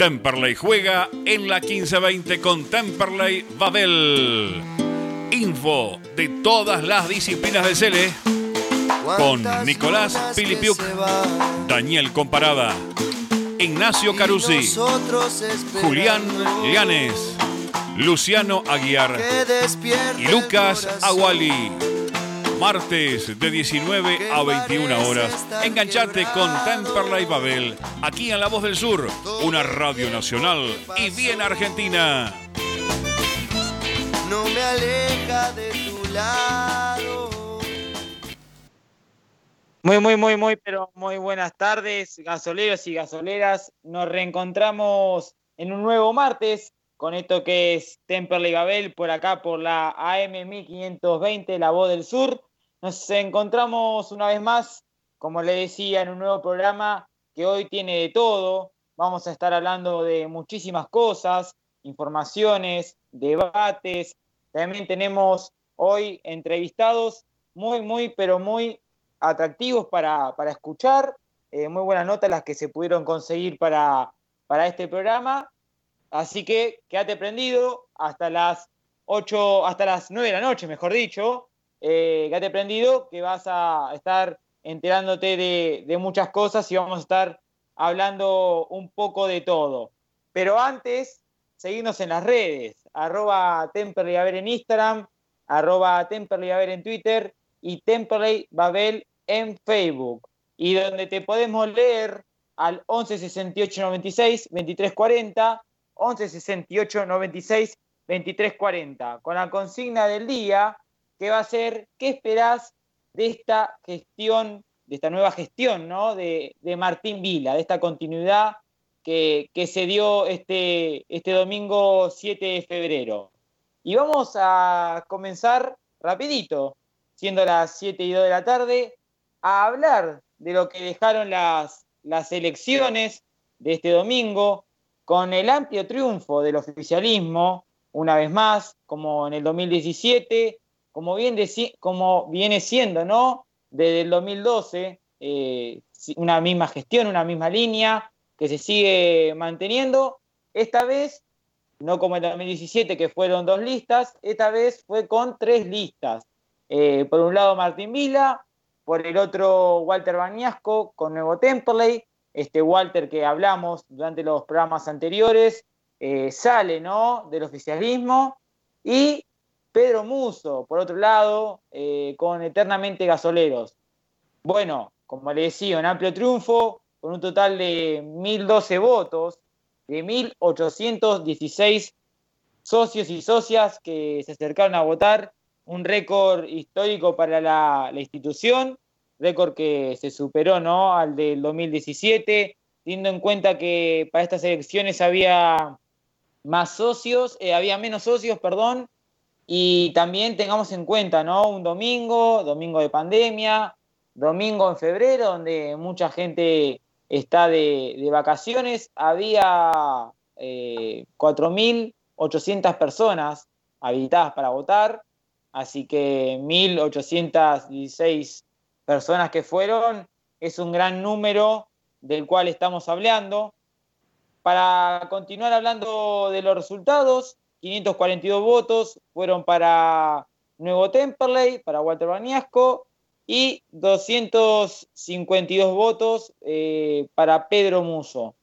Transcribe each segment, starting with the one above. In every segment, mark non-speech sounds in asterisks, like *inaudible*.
Temperley juega en la 1520 con Temperley Babel. Info de todas las disciplinas de Cele con Nicolás Pilipiuk, Daniel Comparada, Ignacio Carusi, Julián Llanes, Luciano Aguiar y Lucas Aguali. Martes de 19 a 21 horas. Enganchate con Temperley Babel, aquí en La Voz del Sur, una radio nacional y bien argentina. No me aleja de tu lado. Muy, muy, muy, muy, pero muy buenas tardes, gasoleros y gasoleras. Nos reencontramos en un nuevo martes con esto que es Temperley Babel por acá por la AM 1520, La Voz del Sur. Nos encontramos una vez más, como le decía, en un nuevo programa que hoy tiene de todo. Vamos a estar hablando de muchísimas cosas, informaciones, debates. También tenemos hoy entrevistados muy, muy, pero muy atractivos para, escuchar. Eh, muy buenas notas las que se pudieron conseguir para, para este programa. Así que quédate prendido hasta las 8, hasta las 9 de la noche, mejor dicho, eh, quédate prendido que vas a estar enterándote de, muchas cosas y vamos a estar hablando un poco de todo. Pero antes, seguirnos en las redes, arroba Temperley Babel en Instagram, arroba Temperley Babel en Twitter y Temperley Babel en Facebook. Y donde te podemos leer al 11 68 96 23 40, 11 68 96 23 40, con la consigna del día ¿Qué va a ser, qué esperás de esta gestión, de esta nueva gestión ¿no? de, Martín Vila, de esta continuidad que, se dio este, este domingo 7 de febrero. Y vamos a comenzar rapidito, siendo las 7 y 2 de la tarde, a hablar de lo que dejaron las, las elecciones de este domingo, con el amplio triunfo del oficialismo, una vez más, como en el 2017, como, bien como viene siendo, ¿no? Desde el 2012, eh, una misma gestión, una misma línea que se sigue manteniendo. Esta vez, no como en el 2017, que fueron dos listas, esta vez fue con tres listas. Eh, por un lado Martín Vila, por el otro Walter Bañasco con Nuevo Temperley, este Walter que hablamos durante los programas anteriores, eh, sale ¿no? del oficialismo, y Pedro Muso, por otro lado, eh, con Eternamente Gasoleros. Bueno, como le decía, un amplio triunfo, con un total de 1.012 votos, de 1.816 socios y socias que se acercaron a votar, un récord histórico para la, institución, récord que se superó ¿no? al del 2017, teniendo en cuenta que para estas elecciones había más socios, eh, había menos socios, perdón, y también tengamos en cuenta, ¿no? Un domingo, domingo de pandemia, domingo en febrero, donde mucha gente está de, vacaciones. Había 4.800 eh, personas habilitadas para votar, así que 1.816 personas que fueron es un gran número del cual estamos hablando. Para continuar hablando de los resultados, 542 votos fueron para Nuevo Temperley, para Walter Baniasco, y 252 votos eh, para Pedro Muso.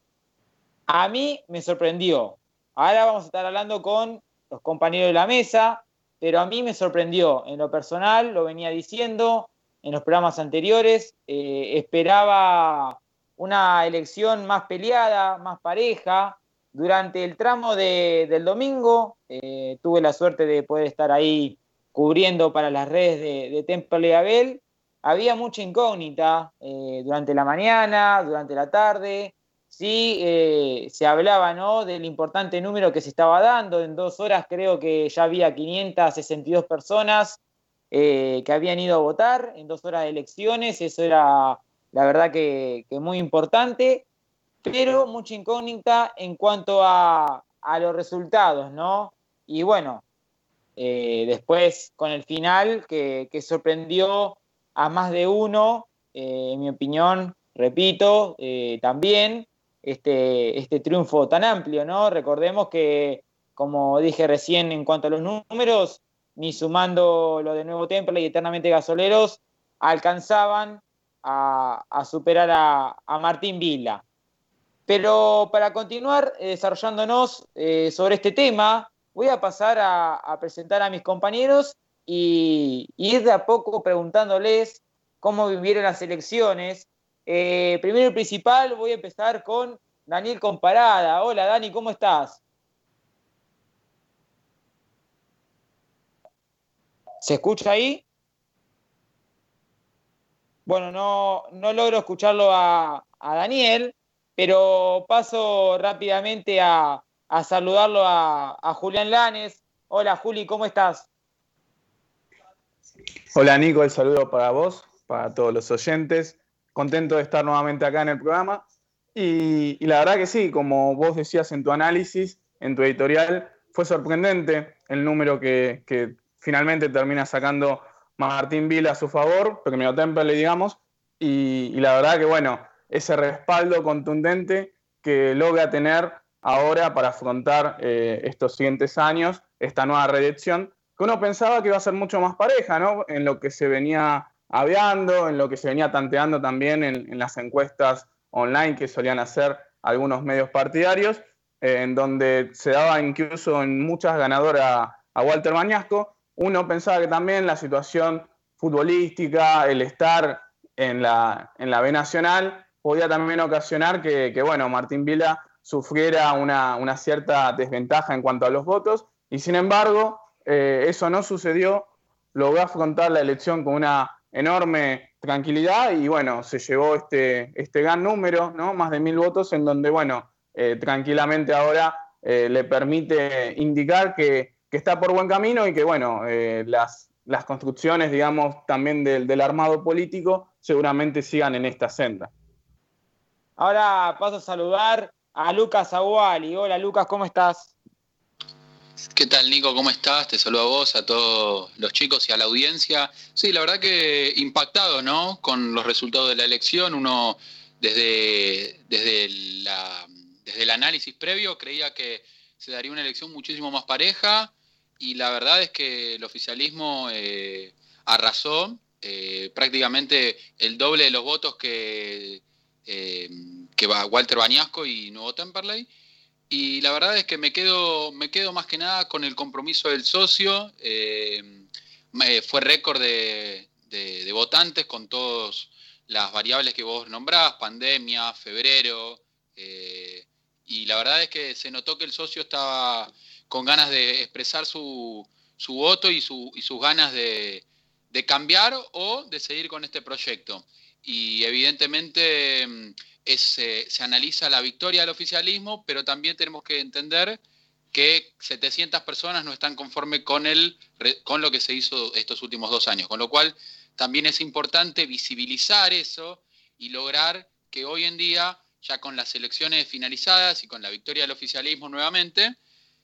A mí me sorprendió. Ahora vamos a estar hablando con los compañeros de la mesa, pero a mí me sorprendió. En lo personal, lo venía diciendo en los programas anteriores, eh, esperaba una elección más peleada, más pareja, durante el tramo del domingo eh, tuve la suerte de poder estar ahí cubriendo para las redes de, de Temple Abel. Había mucha incógnita eh, durante la mañana, durante la tarde. Sí, eh, se hablaba ¿no? del importante número que se estaba dando. En dos horas creo que ya había 562 personas que habían ido a votar en dos horas de elecciones. Eso era la verdad que, que muy importante pero mucha incógnita en cuanto a, los resultados, ¿no? Y bueno, eh, después con el final que, sorprendió a más de uno, eh, en mi opinión, repito, eh, también este, este triunfo tan amplio, ¿no? Recordemos que, como dije recién en cuanto a los números, ni sumando lo de Nuevo Temple y Eternamente Gasoleros, alcanzaban a, superar a, Martín Vila. Pero para continuar eh, desarrollándonos eh, sobre este tema, voy a pasar a, presentar a mis compañeros y, ir de a poco preguntándoles cómo vivieron las elecciones. Eh, primero y principal, voy a empezar con Daniel Comparada. Hola Dani, ¿cómo estás? ¿Se escucha ahí? Bueno, no, no logro escucharlo a, Daniel, pero paso rápidamente a, saludarlo a, Julián Lanes. Hola Juli, ¿cómo estás? Hola Nico, el saludo para vos, para todos los oyentes. Contento de estar nuevamente acá en el programa. Y, la verdad que sí, como vos decías en tu análisis, en tu editorial, fue sorprendente el número que, finalmente termina sacando Martín Vila a su favor, Pequeño Temple, digamos, y, y, la verdad que, bueno, ese respaldo contundente que logra tener ahora para afrontar eh, estos siguientes años, esta nueva reelección, que uno pensaba que iba a ser mucho más pareja, ¿no? En lo que se venía aviando, en lo que se venía tanteando también en, las encuestas online que solían hacer algunos medios partidarios, eh, en donde se daba incluso en muchas ganadoras a Walter Mañasco, uno pensaba que también la situación futbolística, el estar en la, en la B Nacional, podía también ocasionar que, bueno, Martín Vila sufriera una, cierta desventaja en cuanto a los votos, y sin embargo, eh, eso no sucedió, logró afrontar la elección con una enorme tranquilidad y bueno, se llevó este, este gran número, ¿no? más de mil votos, en donde, bueno, eh, tranquilamente ahora eh, le permite indicar que está por buen camino y que, bueno, las, las construcciones, digamos, también del, armado político seguramente sigan en esta senda. Ahora paso a saludar a Lucas Aguali. Hola Lucas, ¿cómo estás? ¿Qué tal Nico? ¿Cómo estás? Te saludo a vos, a todos los chicos y a la audiencia. Sí, la verdad que impactado, ¿no? Con los resultados de la elección, uno desde, desde, la, desde el análisis previo creía que se daría una elección muchísimo más pareja y la verdad es que el oficialismo eh, arrasó eh, prácticamente el doble de los votos que, eh, que va Walter Bañasco y Nuevo Temperley. Y la verdad es que me quedo, me quedo más que nada con el compromiso del socio. fue récord de, votantes con todas las variables que vos nombrás, pandemia, febrero. y la verdad es que se notó que el socio estaba con ganas de expresar su, su voto y, su, y, sus ganas de, cambiar o de seguir con este proyecto. Y evidentemente mm, es, eh, se analiza la victoria del oficialismo, pero también tenemos que entender que 700 personas no están conformes con, con lo que se hizo estos últimos dos años, con lo cual también es importante visibilizar eso y lograr que hoy en día, ya con las elecciones finalizadas y con la victoria del oficialismo nuevamente,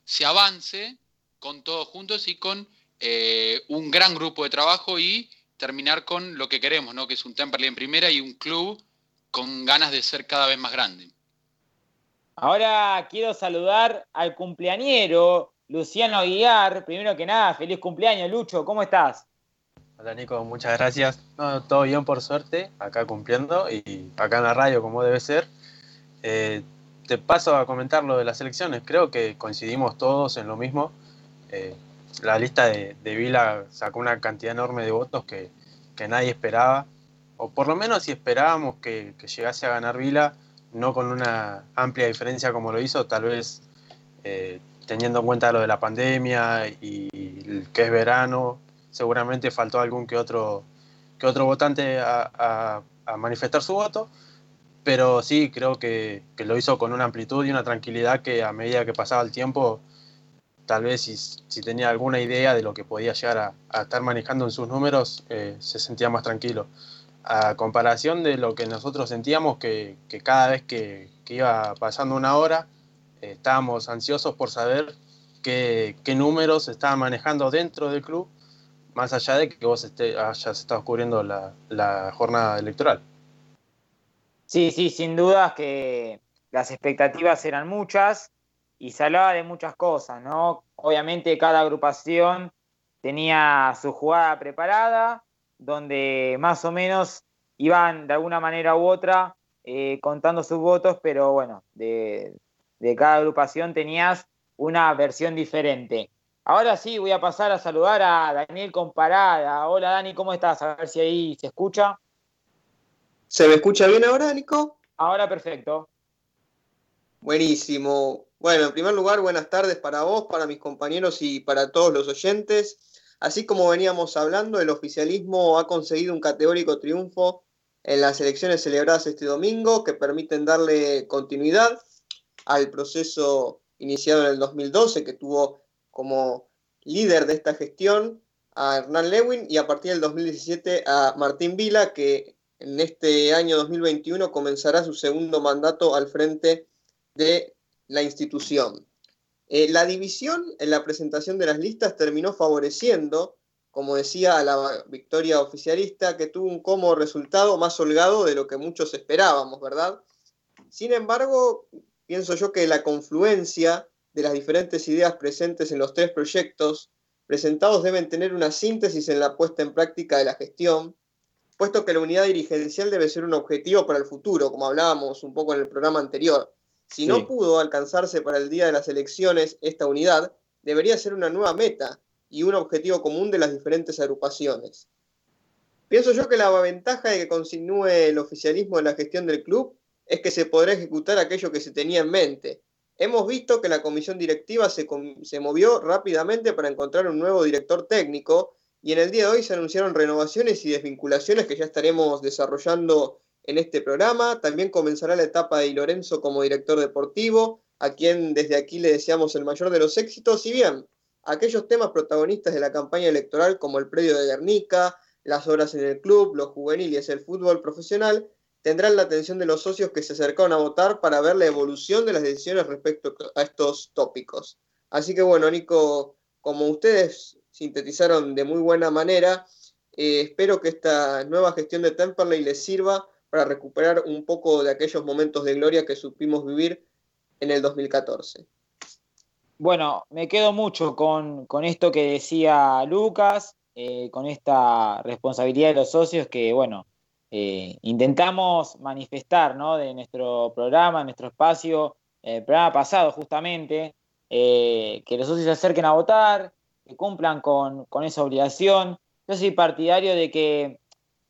se avance con todos juntos y con eh, un gran grupo de trabajo y terminar con lo que queremos, ¿no? que es un Temperley en primera y un club con ganas de ser cada vez más grande. Ahora quiero saludar al cumpleañero Luciano Aguiar. Primero que nada, feliz cumpleaños, Lucho, ¿cómo estás? Hola Nico, muchas gracias. todo bien por suerte, acá cumpliendo y acá en la radio como debe ser. Eh, te paso a comentar lo de las elecciones. Creo que coincidimos todos en lo mismo. Eh, la lista de, Vila sacó una cantidad enorme de votos que, nadie esperaba. O por lo menos si esperábamos que, llegase a ganar Vila, no con una amplia diferencia como lo hizo, tal vez eh, teniendo en cuenta lo de la pandemia y, que es verano, seguramente faltó algún que otro, que otro votante a manifestar su voto pero sí, creo que, lo hizo con una amplitud y una tranquilidad que a medida que pasaba el tiempo, tal vez si, tenía alguna idea de lo que podía llegar a, estar manejando en sus números, eh, se sentía más tranquilo. A comparación de lo que nosotros sentíamos, que, cada vez que, iba pasando una hora, eh, estábamos ansiosos por saber qué, números estaban manejando dentro del club, más allá de que vos esté, hayas estado cubriendo la jornada electoral. Sí, sí, sin dudas que las expectativas eran muchas y se hablaba de muchas cosas, ¿no? Obviamente cada agrupación tenía su jugada preparada, donde más o menos iban de alguna manera u otra eh, contando sus votos, pero bueno, de, de cada agrupación tenías una versión diferente. Ahora sí, voy a pasar a saludar a Daniel Comparada. Hola Dani, ¿cómo estás? A ver si ahí se escucha. ¿Se me escucha bien ahora, Nico? Ahora perfecto. Buenísimo. Bueno, en primer lugar, buenas tardes para vos, para mis compañeros y para todos los oyentes. Así como veníamos hablando, el oficialismo ha conseguido un categórico triunfo en las elecciones celebradas este domingo que permiten darle continuidad al proceso iniciado en el 2012 que tuvo como líder de esta gestión a Hernán Lewin y a partir del 2017 a Martín Vila que en este año 2021 comenzará su segundo mandato al frente de la institución. Eh, la división en la presentación de las listas terminó favoreciendo, como decía, la victoria oficialista, que tuvo un cómodo resultado más holgado de lo que muchos esperábamos, ¿verdad? Sin embargo, pienso yo que la confluencia de las diferentes ideas presentes en los tres proyectos presentados deben tener una síntesis en la puesta en práctica de la gestión, puesto que la unidad dirigencial debe ser un objetivo para el futuro, como hablábamos un poco en el programa anterior. Si no pudo alcanzarse para el día de las elecciones esta unidad, debería ser una nueva meta y un objetivo común de las diferentes agrupaciones. Pienso yo que la ventaja de que continúe el oficialismo en la gestión del club es que se podrá ejecutar aquello que se tenía en mente. Hemos visto que la comisión directiva se, se movió rápidamente para encontrar un nuevo director técnico y en el día de hoy se anunciaron renovaciones y desvinculaciones que ya estaremos desarrollando en este programa. También comenzará la etapa de Lorenzo como director deportivo, a quien desde aquí le deseamos el mayor de los éxitos. Y bien, aquellos temas protagonistas de la campaña electoral como el predio de Guernica, las horas en el club, los juveniles, el fútbol profesional, tendrán la atención de los socios que se acercaron a votar para ver la evolución de las decisiones respecto a estos tópicos. Así que bueno, Nico, como ustedes sintetizaron de muy buena manera, eh, espero que esta nueva gestión de Temperley les sirva para recuperar un poco de aquellos momentos de gloria que supimos vivir en el 2014. Bueno, me quedo mucho con, esto que decía Lucas, eh, con esta responsabilidad de los socios que, bueno, eh, intentamos manifestar ¿no? de nuestro programa, nuestro espacio, el programa pasado justamente, eh, que los socios se acerquen a votar, que cumplan con, con, esa obligación. Yo soy partidario de que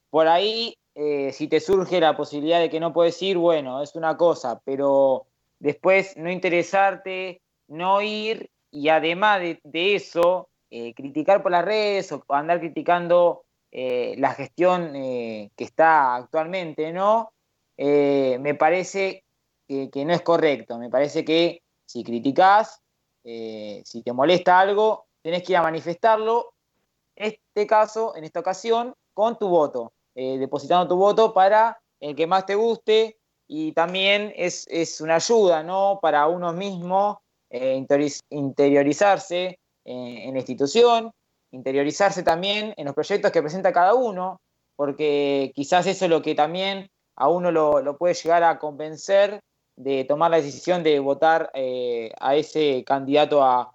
por ahí eh, si te surge la posibilidad de que no puedes ir, bueno, es una cosa, pero después no interesarte, no ir y además de, eso, eh, criticar por las redes o andar criticando eh, la gestión que está actualmente, ¿no? me parece que, que, no es correcto, me parece que si criticas, si te molesta algo, tenés que ir a manifestarlo, en este caso, en esta ocasión, con tu voto. Eh, depositando tu voto para el que más te guste y también es, una ayuda ¿no? para uno mismo eh, interiorizarse eh, en la institución, interiorizarse también en los proyectos que presenta cada uno, porque quizás eso es lo que también a uno lo, puede llegar a convencer de tomar la decisión de votar a ese candidato a,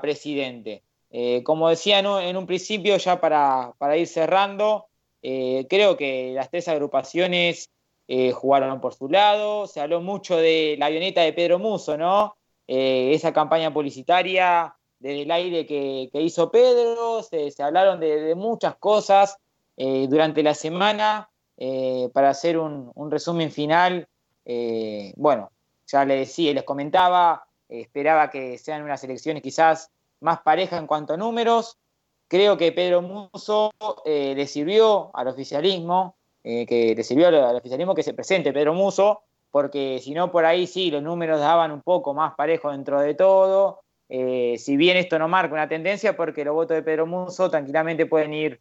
presidente. como decía en un principio, ya para, para ir cerrando, eh, creo que las tres agrupaciones eh, jugaron por su lado. Se habló mucho de la avioneta de Pedro Muso, ¿no? Eh, esa campaña publicitaria desde el aire que, hizo Pedro. Se, hablaron de, muchas cosas durante la semana. para hacer un, un resumen final, bueno, ya les decía, les comentaba, esperaba que sean unas elecciones quizás más parejas en cuanto a números. Creo que Pedro Muso eh, le sirvió al oficialismo, eh, que le sirvió al, oficialismo que se presente Pedro Muso, porque si no por ahí sí, los números daban un poco más parejo dentro de todo. Eh, si bien esto no marca una tendencia, porque los votos de Pedro Muso tranquilamente pueden ir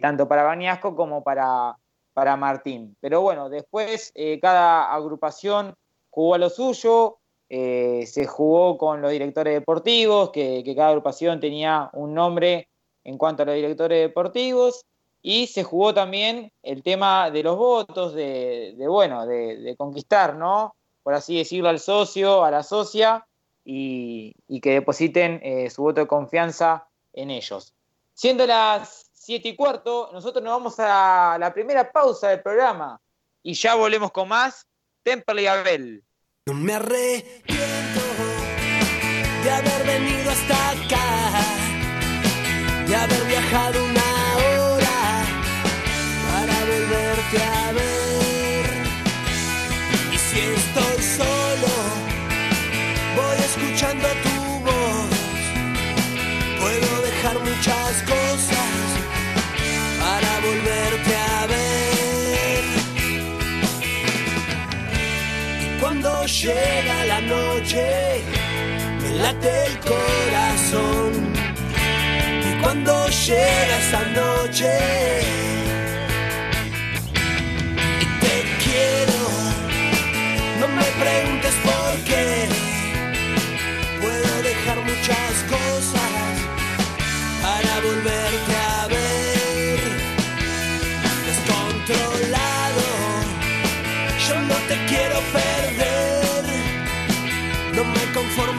tanto para Bañasco como para, para Martín. Pero bueno, después cada agrupación jugó a lo suyo, se jugó con los directores deportivos, que cada agrupación tenía un nombre en cuanto a los directores deportivos y se jugó también el tema de los votos, de, bueno, de, conquistar, ¿no? por así decirlo, al socio, a la socia, y, que depositen eh, su voto de confianza en ellos. Siendo las 7 y cuarto, nosotros nos vamos a la primera pausa del programa y ya volvemos con más Temple y Abel. No me arrepiento de haber venido hasta acá, de haber viajado una hora para volverte a ver. Y si estoy solo, voy escuchando tu voz, puedo dejar muchas cosas para volverte a ver. Y cuando llega la noche, late el corazón. Cuando llega esa noche, y te quiero, no me preguntes por qué. Puedo dejar muchas cosas para volverte a ver. Descontrolado, yo no te quiero perder. No me conformo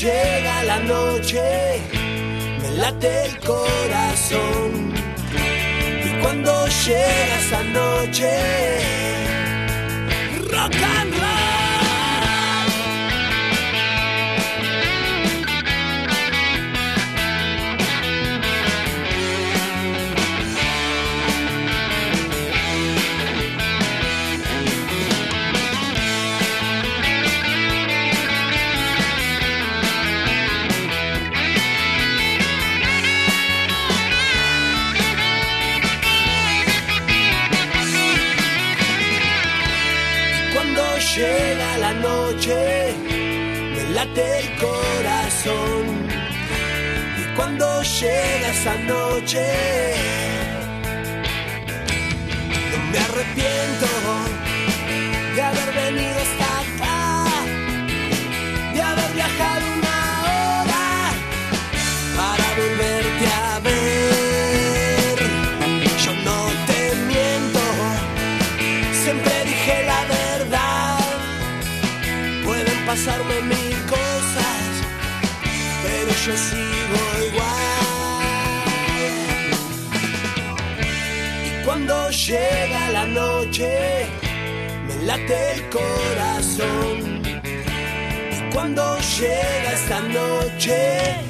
llega la noche, me late el corazón. Y cuando llega esa noche, rock and roll. Y cuando llega esa noche, no me arrepiento yo sigo igual. Y cuando llega la noche, me late el corazón. Y cuando llega esta noche,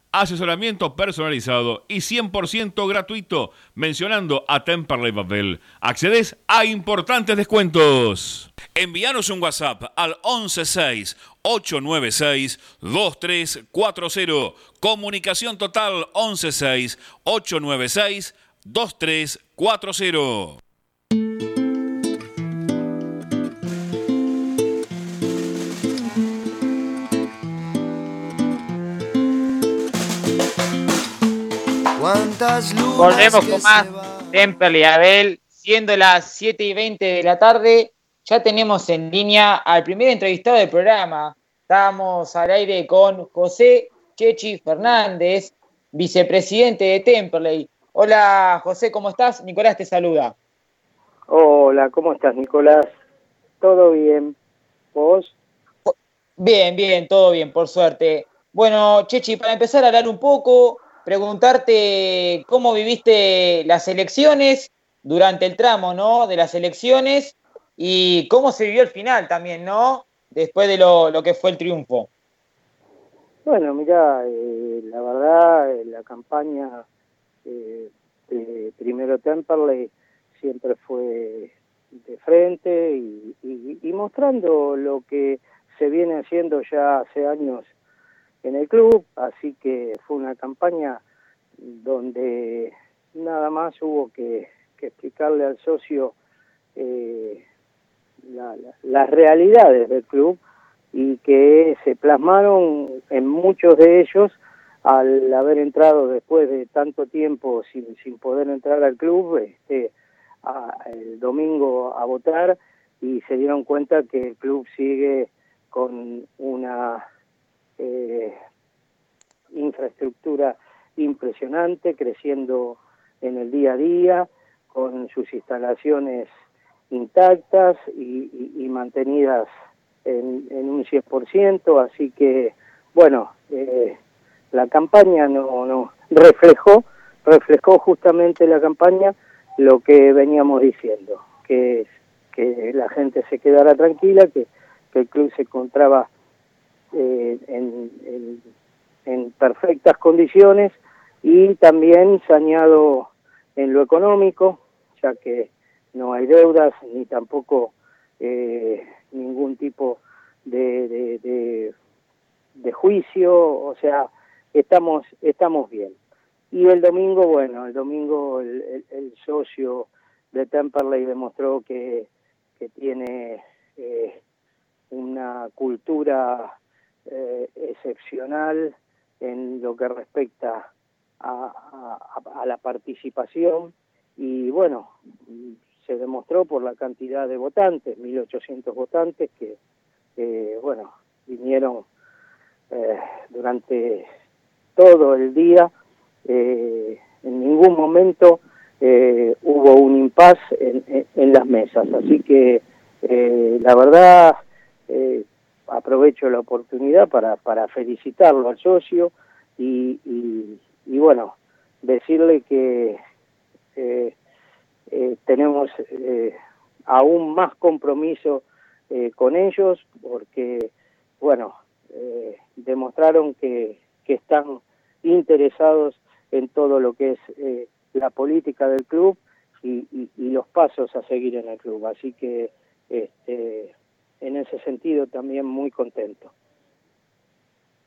asesoramiento personalizado y 100% gratuito mencionando a Temperley Babel. Accedes a importantes descuentos. Envíanos un WhatsApp al 116 896 2340. Comunicación total 116 896 2340. Volvemos con más Temple y Abel, siendo las 7 y 20 de la tarde. Ya tenemos en línea al primer entrevistado del programa. Estamos al aire con José Chechi Fernández, vicepresidente de Temperley. Hola José, ¿cómo estás? Nicolás te saluda. Hola, ¿cómo estás Nicolás? ¿Todo bien? ¿Vos? Bien, bien, todo bien, por suerte. Bueno, Chechi, para empezar a hablar un poco, preguntarte cómo viviste las elecciones durante el tramo, ¿no? De las elecciones y cómo se vivió el final también, ¿no? Después de lo, que fue el triunfo. Bueno, mira, eh, la verdad, eh, la campaña eh, de Primero Temperley siempre fue de frente y mostrando lo que se viene haciendo ya hace años en el club, así que fue una campaña donde nada más hubo que, explicarle al socio eh, las realidades del club y que se plasmaron en muchos de ellos al haber entrado después de tanto tiempo sin, sin poder entrar al club este, el domingo a votar y se dieron cuenta que el club sigue con una eh, infraestructura impresionante, creciendo en el día a día, con sus instalaciones intactas y, mantenidas en, un 100%, así que, bueno, eh, la campaña no, no reflejó, reflejó justamente la campaña lo que veníamos diciendo, que, que la gente se quedara tranquila, que, el club se encontraba eh, en, perfectas condiciones y también saneado en lo económico, ya que no hay deudas ni tampoco eh, ningún tipo de, de, de, juicio, o sea, estamos, estamos bien. Y el domingo, bueno, el domingo el, el, socio de Temperley demostró que, que tiene eh, una cultura eh, excepcional en lo que respecta a, la participación y bueno, se demostró por la cantidad de votantes, 1.800 votantes que, bueno, vinieron eh, durante todo el día, eh, en ningún momento eh, hubo un impas en, en, las mesas. Así que eh, la verdad aprovecho la oportunidad para, para felicitarlo al socio y, y, bueno, decirle que tenemos aún más compromiso con ellos porque, bueno, demostraron que que están interesados en todo lo que es eh, la política del club y, los pasos a seguir en el club. Así que este, en ese sentido también muy contento.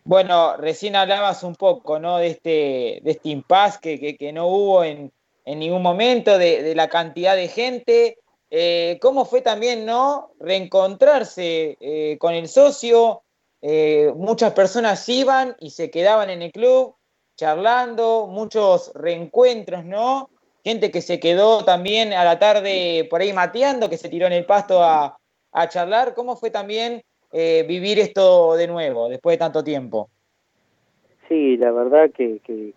Bueno, recién hablabas un poco ¿no? de este, de este impasse que, que, no hubo en, en ningún momento, de, la cantidad de gente. Eh, ¿Cómo fue también no reencontrarse eh, con el socio? Eh, muchas personas iban y se quedaban en el club charlando, muchos reencuentros, ¿no? Gente que se quedó también a la tarde por ahí mateando, que se tiró en el pasto a, charlar. ¿Cómo fue también eh, vivir esto de nuevo, después de tanto tiempo? Sí, la verdad que, que,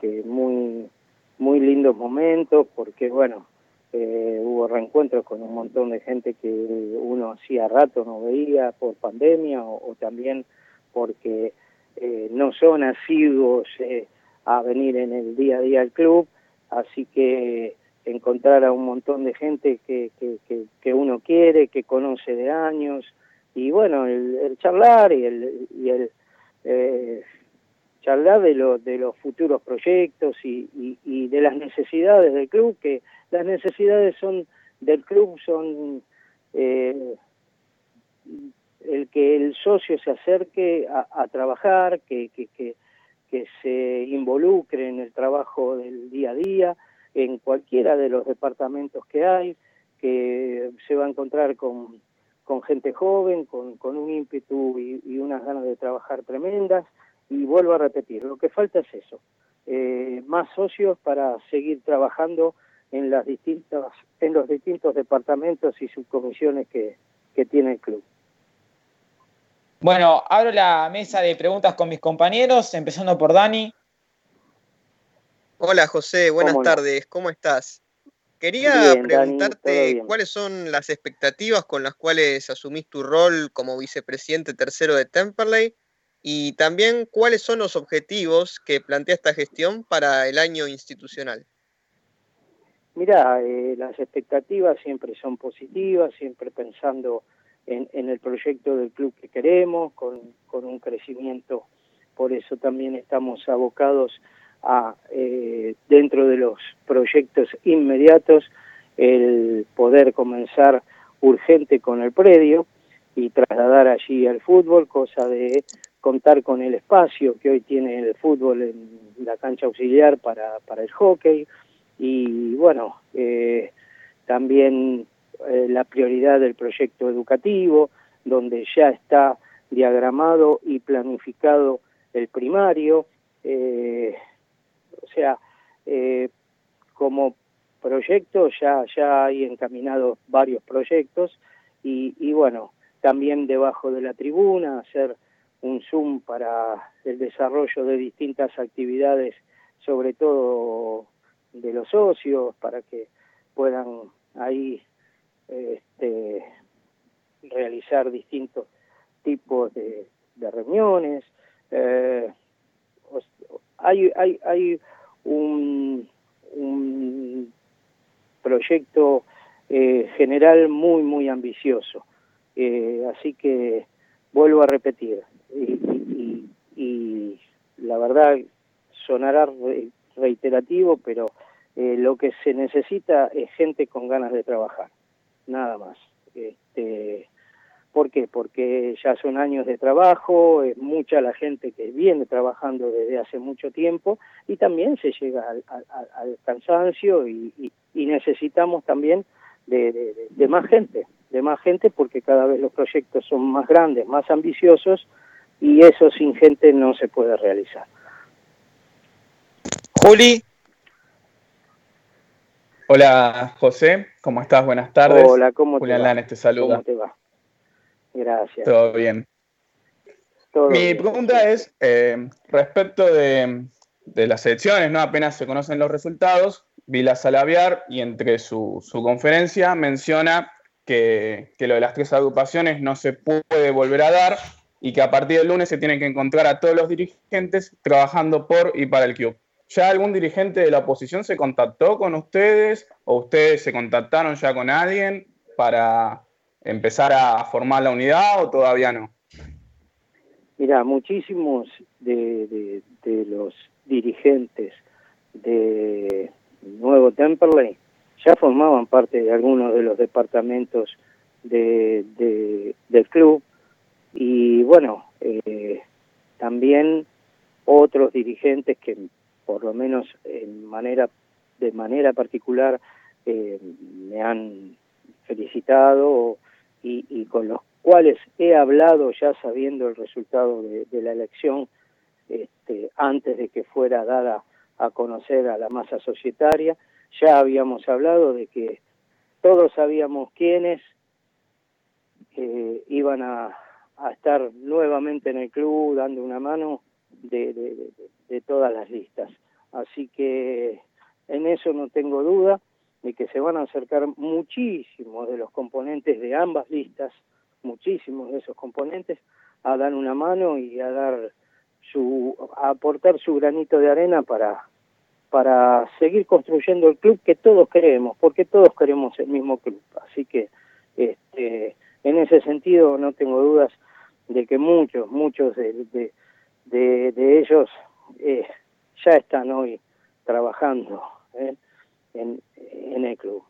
que muy, muy lindos momentos, porque bueno, eh, hubo reencuentros con un montón de gente que uno hacía rato no veía por pandemia o, también porque eh, no son asiduos eh, a venir en el día a día al club, así que encontrar a un montón de gente que, que, que, uno quiere, que conoce de años, y bueno, el, charlar y el, y el charlar de, lo, de los futuros proyectos y, y, de las necesidades del club, que las necesidades son del club son eh, el que el socio se acerque a, trabajar, que, que, que, que, se involucre en el trabajo del día a día, en cualquiera de los departamentos que hay, que se va a encontrar con, con gente joven, con, con un ímpetu y, y unas ganas de trabajar tremendas, y vuelvo a repetir, lo que falta es eso, eh, más socios para seguir trabajando en las distintas en los distintos departamentos y subcomisiones que, que tiene el club. Bueno, abro la mesa de preguntas con mis compañeros, empezando por Dani. Hola José, buenas tardes, ¿cómo estás? Quería preguntarte cuáles son las expectativas con las cuales asumís tu rol como vicepresidente tercero de Temperley y también cuáles son los objetivos que plantea esta gestión para el año institucional. Mira, eh, las expectativas siempre son positivas, siempre pensando en, el proyecto del club que queremos, con, un crecimiento, por eso también estamos abocados a, eh, dentro de los proyectos inmediatos, el poder comenzar urgente con el predio y trasladar allí al fútbol, cosa de contar con el espacio que hoy tiene el fútbol en la cancha auxiliar para, para el hockey. Y bueno, eh, también eh, la prioridad del proyecto educativo, donde ya está diagramado y planificado el primario, eh, o sea, como proyecto ya, ya hay encaminados varios proyectos y, y bueno, también debajo de la tribuna hacer un Zoom para el desarrollo de distintas actividades, sobre todo de los socios, para que puedan ahí este, realizar distintos tipos de, reuniones. Eh, hay, hay, hay un, un proyecto eh, general muy, muy ambicioso. Eh, así que vuelvo a repetir, y, y, la verdad sonará reiterativo, pero eh, lo que se necesita es gente con ganas de trabajar, nada más. Este, ¿Por qué? Porque ya son años de trabajo, es mucha la gente que viene trabajando desde hace mucho tiempo y también se llega al, cansancio y, necesitamos también de más gente, de más gente porque cada vez los proyectos son más grandes, más ambiciosos y eso sin gente no se puede realizar. Juli. Hola José, ¿cómo estás? Buenas tardes. Hola, ¿cómo te Julián Lanes te saluda. ¿Cómo te va? Gracias. Todo bien. Mi pregunta es eh, respecto de, las elecciones, ¿no? Apenas se conocen los resultados, Vila Salaviar y entre su, su conferencia menciona que, que, lo de las tres agrupaciones no se puede volver a dar y que a partir del lunes se tienen que encontrar a todos los dirigentes trabajando por y para el club. ¿Ya algún dirigente de la oposición se contactó con ustedes o ustedes se contactaron ya con alguien para empezar a formar la unidad o todavía no? Mira, muchísimos de, los dirigentes de Nuevo Temperley ya formaban parte de algunos de los departamentos de, del club y bueno, eh, también otros dirigentes que por lo menos en manera de manera particular eh, me han felicitado y, con los cuales he hablado ya sabiendo el resultado de, la elección este, antes de que fuera dada a conocer a la masa societaria. Ya habíamos hablado de que todos sabíamos quiénes eh, iban a, a estar nuevamente en el club dando una mano de, de, todas las listas. Así que en eso no tengo duda de que se van a acercar muchísimos de los componentes de ambas listas, muchísimos de esos componentes, a dar una mano y a dar su, a aportar su granito de arena para, para seguir construyendo el club que todos queremos, porque todos queremos el mismo club. Así que este, en ese sentido no tengo dudas de que muchos, muchos de, de, ellos eh, ya están hoy trabajando ¿eh? En, en el club.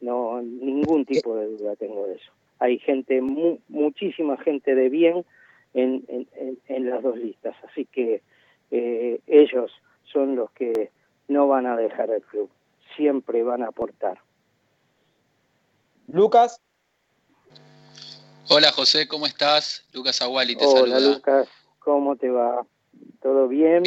No, ningún tipo de duda tengo de eso. Hay gente, muchísima gente de bien en, en, en, las dos listas, así que eh, ellos son los que no van a dejar el club, siempre van a aportar. Lucas. Hola José, ¿cómo estás? Lucas Aguali te Hola, saluda. Hola Lucas, ¿cómo te va? ¿Todo bien?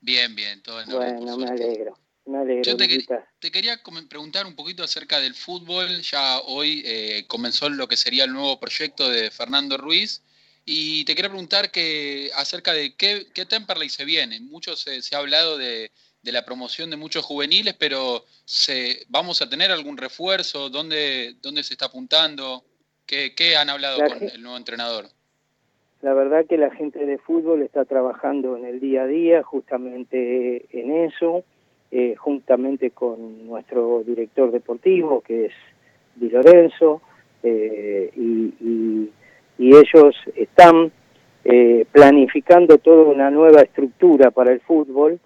Bien, bien, todo en Bueno, me alegro. Me alegro, Yo te, quería preguntar un poquito acerca del fútbol. Ya hoy eh, comenzó lo que sería el nuevo proyecto de Fernando Ruiz. Y te quería preguntar que, acerca de qué, qué Temperley se viene. Mucho se, ha hablado de, de, la promoción de muchos juveniles, pero se, ¿vamos a tener algún refuerzo? ¿Dónde, dónde se está apuntando? ¿Qué, han hablado con el nuevo entrenador? La verdad que la gente de fútbol está trabajando en el día a día justamente en eso, eh, juntamente con nuestro director deportivo, que es Di Lorenzo, eh, y, ellos están eh, planificando toda una nueva estructura para el fútbol.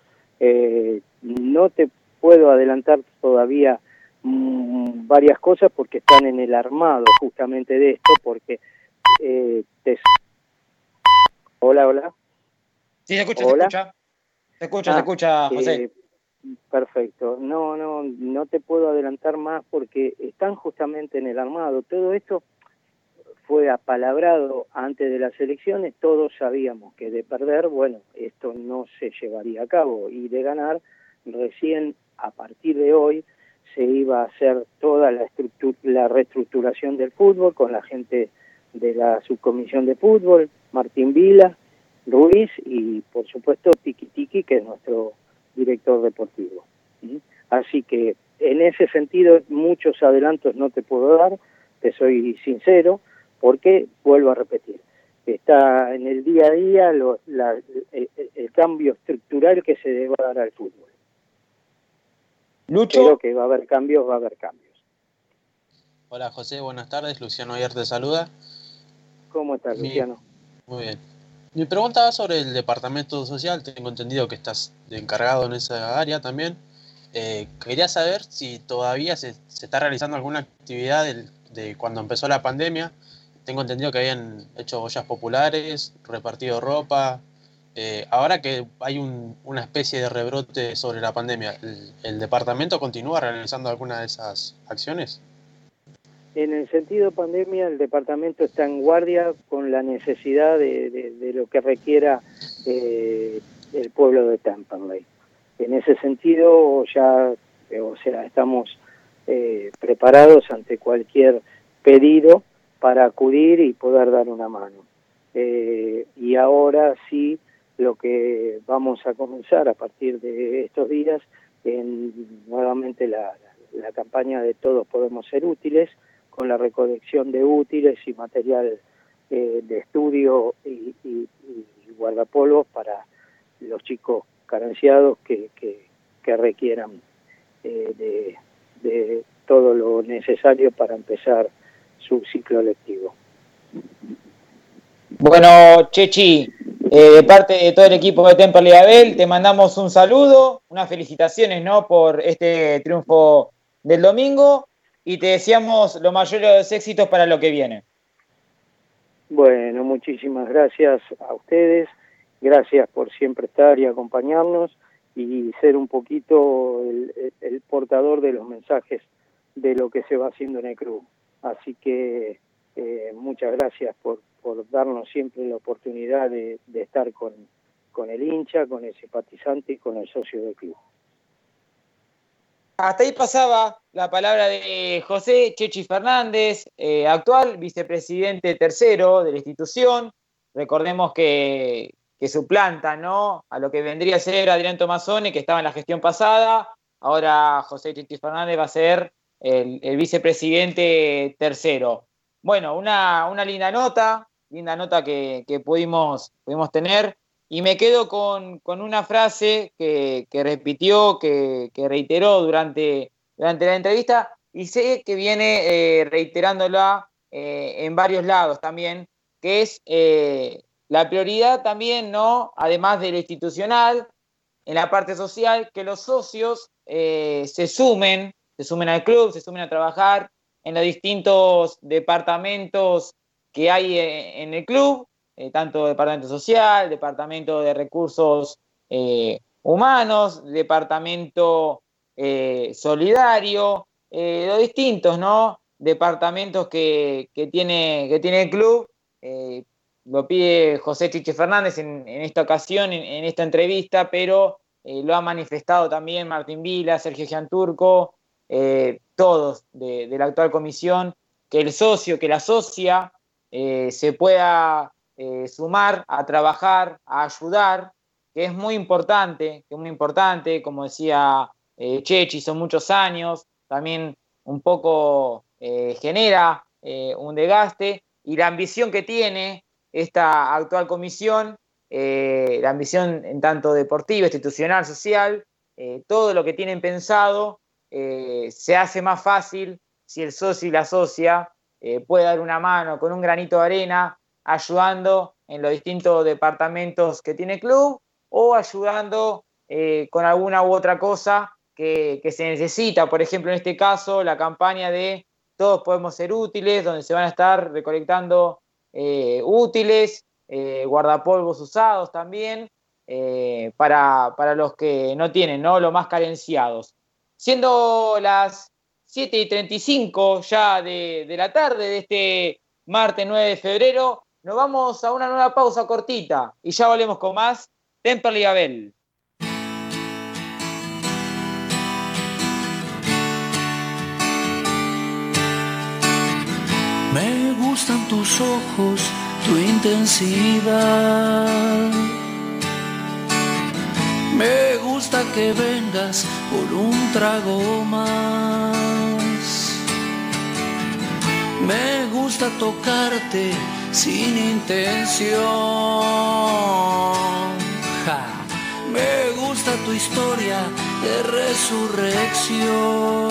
no te puedo adelantar todavía Mm, varias cosas porque están en el armado justamente de esto, porque eh, Hola, hola. Sí, se escucha, se escucha. Se escucha, se Ah, escucha, José. Perfecto. No, no, no te puedo adelantar más porque están justamente en el armado. Todo esto fue apalabrado antes de las elecciones. Todos sabíamos que de perder, bueno, esto no se llevaría a cabo y de ganar, recién a partir de hoy se iba a hacer toda la, la reestructuración del fútbol con la gente de la subcomisión de fútbol, Martín Vila, Ruiz y por supuesto Tiki Tiki, que es nuestro director deportivo. ¿sí? Así que en ese sentido muchos adelantos no te puedo dar, te soy sincero, porque vuelvo a repetir, está en el día a día lo- la- el, el cambio estructural que se debe dar al fútbol. Lucho, Pero que va a haber cambios, va a haber cambios. Hola José, buenas tardes. Luciano Ayer te saluda. ¿Cómo estás, Luciano? Muy bien. Mi pregunta va sobre el departamento social. Tengo entendido que estás encargado en esa área también. Eh, quería saber si todavía se, se está realizando alguna actividad de cuando empezó la pandemia. Tengo entendido que habían hecho ollas populares, repartido ropa. Eh, ahora que hay un- una especie de rebrote sobre la pandemia, ¿el, el departamento continúa realizando alguna de esas acciones? En el sentido pandemia, el departamento está en guardia con la necesidad de, de- lo que requiera eh, el pueblo de Temperley. En ese sentido, ya, eh, o sea, estamos eh, preparados ante cualquier pedido para acudir y poder dar una mano. Eh, y ahora sí, lo que vamos a comenzar a partir de estos días, en nuevamente la campaña de Todos Podemos Ser Útiles, la recolección de útiles y material eh, de estudio y, y- guardapolvos para los chicos carenciados que, requieran eh, de, todo lo necesario para empezar su ciclo lectivo. Bueno, Chechi, eh, parte de todo el equipo de Temperley Abel, te mandamos un saludo, unas felicitaciones ¿no? por este triunfo del domingo y te deseamos los mayores éxitos para lo que viene. Bueno, muchísimas gracias a ustedes, gracias por siempre estar y acompañarnos y ser un poquito el, portador de los mensajes de lo que se va haciendo en el club. Así que eh, muchas gracias por, darnos siempre la oportunidad de, de estar con, con el hincha, con el simpatizante y con el socio del club. Hasta ahí pasaba la palabra de José Chechi Fernández, eh, actual vicepresidente tercero de la institución. Recordemos que, suplanta ¿no? a lo que vendría a ser Adrián Tomazone, que estaba en la gestión pasada. Ahora José Chechi Fernández va a ser el, vicepresidente tercero. Bueno, una, una linda nota, linda nota que, que pudimos, pudimos tener. Y me quedo con, con una frase que, que repitió, que, que reiteró durante, durante la entrevista, y sé que viene eh, reiterándola eh, en varios lados también, que es eh, la prioridad también, ¿no? Además de lo institucional, en la parte social, que los socios se sumen, se sumen al club, se sumen a trabajar en los distintos departamentos que hay en el club, eh, tanto departamento social, departamento de recursos eh, humanos, departamento eh, solidario, los distintos, ¿no? Departamentos que, que tiene, que tiene el club. lo pide José Chiche Fernández en, esta ocasión, en, esta entrevista, pero lo ha manifestado también Martín Vila, Sergio Gianturco, todos de, la actual comisión, que el socio, que la socia se pueda eh, sumar a trabajar, a ayudar, que es muy importante, que es muy importante, como decía eh, Chechi, son muchos años, también un poco eh, genera un desgaste y la ambición que tiene esta actual comisión, la ambición en tanto deportiva, institucional, social, todo lo que tienen pensado se hace más fácil si el socio y la socia puede dar una mano con un granito de arena, ayudando en los distintos departamentos que tiene club o ayudando eh, con alguna u otra cosa que, se necesita. Por ejemplo, en este caso, la campaña de Todos podemos ser útiles, donde se van a estar recolectando eh, útiles, eh, guardapolvos usados también, para, para, los que no tienen, ¿no? Los más carenciados. Siendo las 7 y 35 ya de, de la tarde de este martes 9 de febrero, nos vamos a una nueva pausa cortita y ya volvemos con más Temperley Abel. Me gustan tus ojos, tu intensidad. Me gusta que vengas por un trago más. Me gusta tocarte sin intención. Me gusta tu historia de resurrección.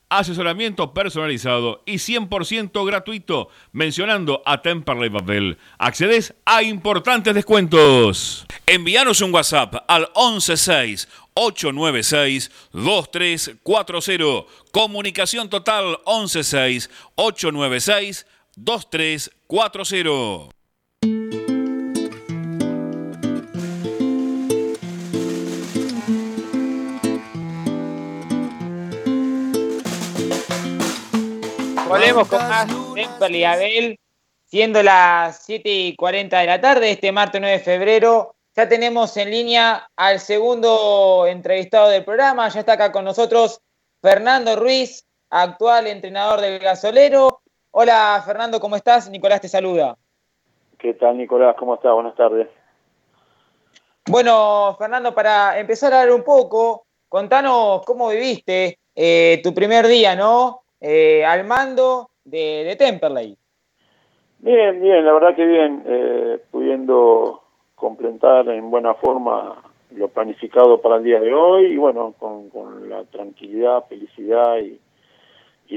asesoramiento personalizado y 100% gratuito, mencionando a Temperley Babel. Accedes a importantes descuentos. Envíanos un WhatsApp al 116 896 2340. Comunicación total 116 Volvemos con más Temperley Abel, siendo las 7 y 40 de la tarde, este martes 9 de febrero. Ya tenemos en línea al segundo entrevistado del programa. Ya está acá con nosotros Fernando Ruiz, actual entrenador del gasolero. Hola Fernando, ¿cómo estás? Nicolás te saluda. ¿Qué tal Nicolás? ¿Cómo estás? Buenas tardes. Bueno, Fernando, para empezar a hablar un poco, contanos cómo viviste eh, tu primer día, ¿no? Eh, al mando de, Temperley. Bien, bien, la verdad que bien, eh, pudiendo completar en buena forma lo planificado para el día de hoy y bueno, con, la tranquilidad, felicidad y,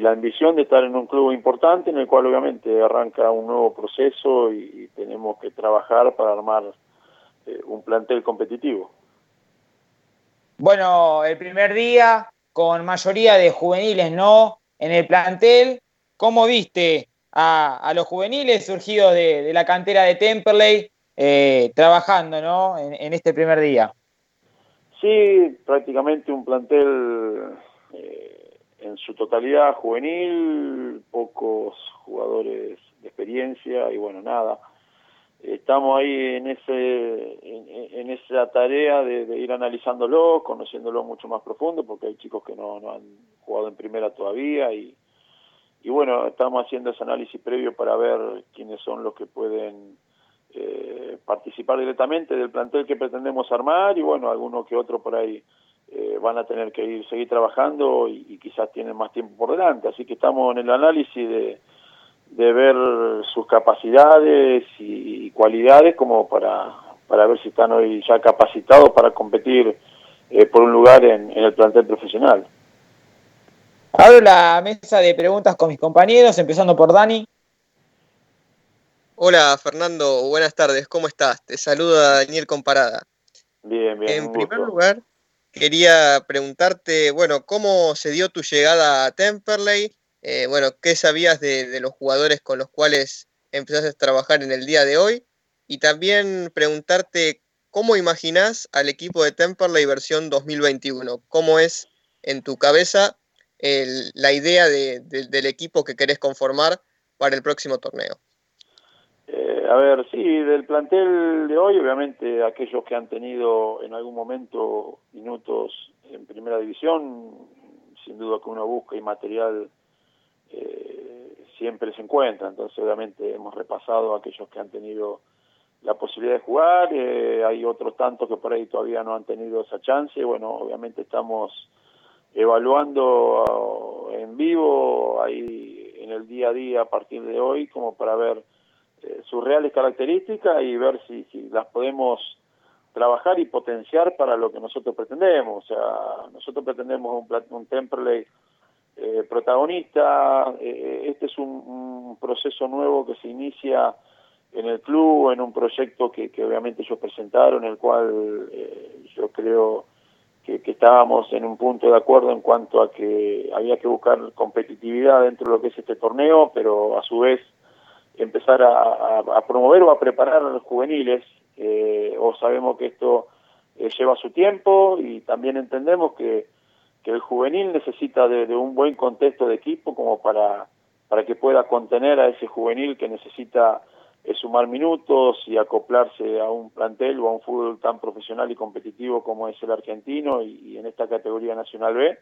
la ambición de estar en un club importante en el cual obviamente arranca un nuevo proceso y, tenemos que trabajar para armar eh, un plantel competitivo. Bueno, el primer día con mayoría de juveniles, ¿no? En el plantel. ¿Cómo viste a, los juveniles surgidos de, la cantera de Temperley eh, trabajando ¿no? en, este primer día? Sí, prácticamente un plantel eh, en su totalidad juvenil, pocos jugadores de experiencia y bueno, nada. Estamos ahí en ese en, esa tarea de, ir analizándolo, conociéndolo mucho más profundo, porque hay chicos que no, no han jugado en primera todavía y, y bueno, estamos haciendo ese análisis previo para ver quiénes son los que pueden eh, participar directamente del plantel que pretendemos armar y bueno, algunos que otros por ahí eh, van a tener que ir seguir trabajando y, quizás tienen más tiempo por delante, así que estamos en el análisis de, de ver sus capacidades y, cualidades como para, para ver si están hoy ya capacitados para competir eh, por un lugar en el plantel profesional. Abro la mesa de preguntas con mis compañeros, empezando por Dani. Hola Fernando, buenas tardes, ¿cómo estás? Te saluda Daniel Comparada. Bien, bien. En primer lugar, quería preguntarte, bueno, ¿cómo se dio tu llegada a Temperley? Eh, bueno, ¿qué sabías de, los jugadores con los cuales empezaste a trabajar en el día de hoy? Y también preguntarte, ¿cómo imaginas al equipo de Temperley versión 2021? ¿Cómo es en tu cabeza la idea del equipo que querés conformar para el próximo torneo? Eh, a ver, sí, del plantel de hoy, obviamente aquellos que han tenido en algún momento minutos en primera división, sin duda que uno busca y material eh, siempre se encuentra, entonces obviamente hemos repasado aquellos que han tenido la posibilidad de jugar, eh, hay otros tantos que por ahí todavía no han tenido esa chance, bueno, obviamente estamos evaluando en vivo ahí en el día a día a partir de hoy como para ver eh, sus reales características y ver si, si las podemos trabajar y potenciar para lo que nosotros pretendemos. O sea, nosotros pretendemos un, un Temperley eh, protagonista. Eh, este es un, proceso nuevo que se inicia en el club, en un proyecto que, que obviamente ellos presentaron, en el cual yo creo que, estábamos en un punto de acuerdo en cuanto a que había que buscar competitividad dentro de lo que es este torneo, pero a su vez empezar a, promover o a preparar a los juveniles. Eh, o sabemos que esto eh, lleva su tiempo y también entendemos que, que el juvenil necesita de, un buen contexto de equipo como para, para que pueda contener a ese juvenil que necesita es sumar minutos y acoplarse a un plantel o a un fútbol tan profesional y competitivo como es el argentino y, en esta categoría nacional B.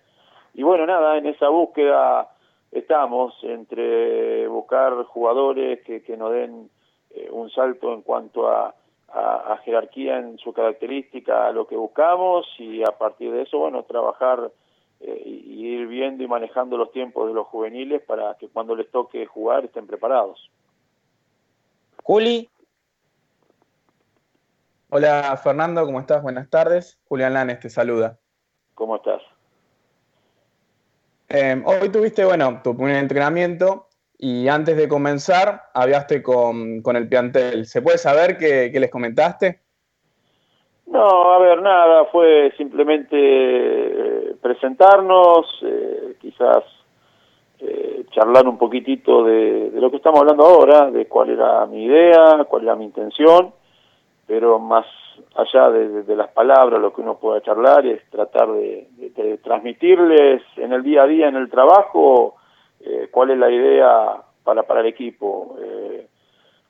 Y bueno, nada, en esa búsqueda estamos entre buscar jugadores que, que nos den eh, un salto en cuanto a, a, jerarquía en su característica a lo que buscamos y a partir de eso, bueno, trabajar eh, y ir viendo y manejando los tiempos de los juveniles para que cuando les toque jugar estén preparados. Juli. Hola Fernando, ¿cómo estás? Buenas tardes. Julián Lanes te saluda. ¿Cómo estás? Eh, hoy tuviste, bueno, tu primer entrenamiento y antes de comenzar hablaste con, con el plantel. ¿Se puede saber qué, les comentaste? No, a ver, nada, fue simplemente eh, presentarnos, eh, quizás eh, charlar un poquitito de, de, lo que estamos hablando ahora, de cuál era mi idea, cuál era mi intención, pero más allá de, las palabras, lo que uno pueda charlar es tratar de, de transmitirles en el día a día, en el trabajo, eh, cuál es la idea para, para el equipo. Eh,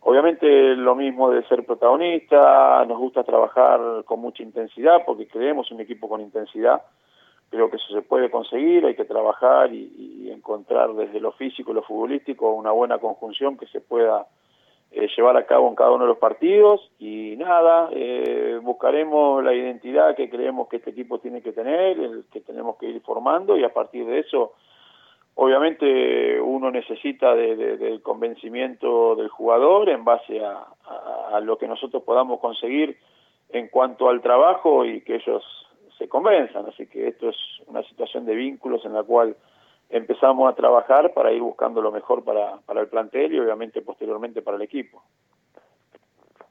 obviamente lo mismo de ser protagonista, nos gusta trabajar con mucha intensidad porque creemos un equipo con intensidad. Creo que eso se puede conseguir, hay que trabajar y, encontrar desde lo físico y lo futbolístico una buena conjunción que se pueda eh, llevar a cabo en cada uno de los partidos y nada, buscaremos la identidad que creemos que este equipo tiene que tener, el que tenemos que ir formando y a partir de eso Obviamente uno necesita del convencimiento del jugador en base a, lo que nosotros podamos conseguir en cuanto al trabajo y que ellos se convenzan. Así que esto es una situación de vínculos en la cual empezamos a trabajar para ir buscando lo mejor para, para el plantel y obviamente posteriormente para el equipo.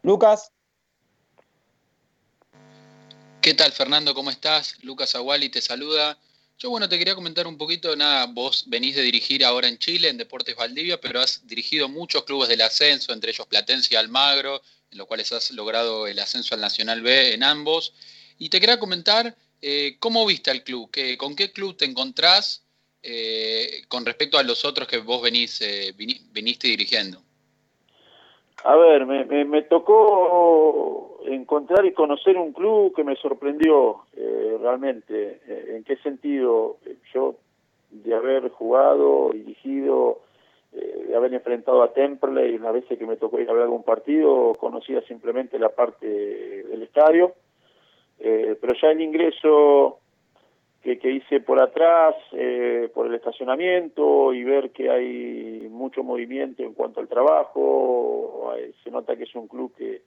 Lucas. ¿Qué tal Fernando? ¿Cómo estás? Lucas Aguali te saluda. Yo, bueno, te quería comentar un poquito, nada, vos venís de dirigir ahora en Chile, en Deportes Valdivia, pero has dirigido muchos clubes del ascenso, entre ellos Platense y Almagro, en los cuales has logrado el ascenso al Nacional B en ambos. Y te quería comentar eh, cómo viste al club, ¿Qué, con qué club te encontrás eh, con respecto a los otros que vos venís, eh, viniste dirigiendo. A ver, me, me, tocó encontrar y conocer un club que me sorprendió eh, realmente. Eh, ¿En qué sentido? Yo, de haber jugado, dirigido, eh, de haber enfrentado a Temple y las veces que me tocó ir a ver algún partido, conocía simplemente la parte del estadio. pero ya el ingreso que, que hice por atrás, eh, por el estacionamiento y ver que hay mucho movimiento en cuanto al trabajo. Se nota que es un club que,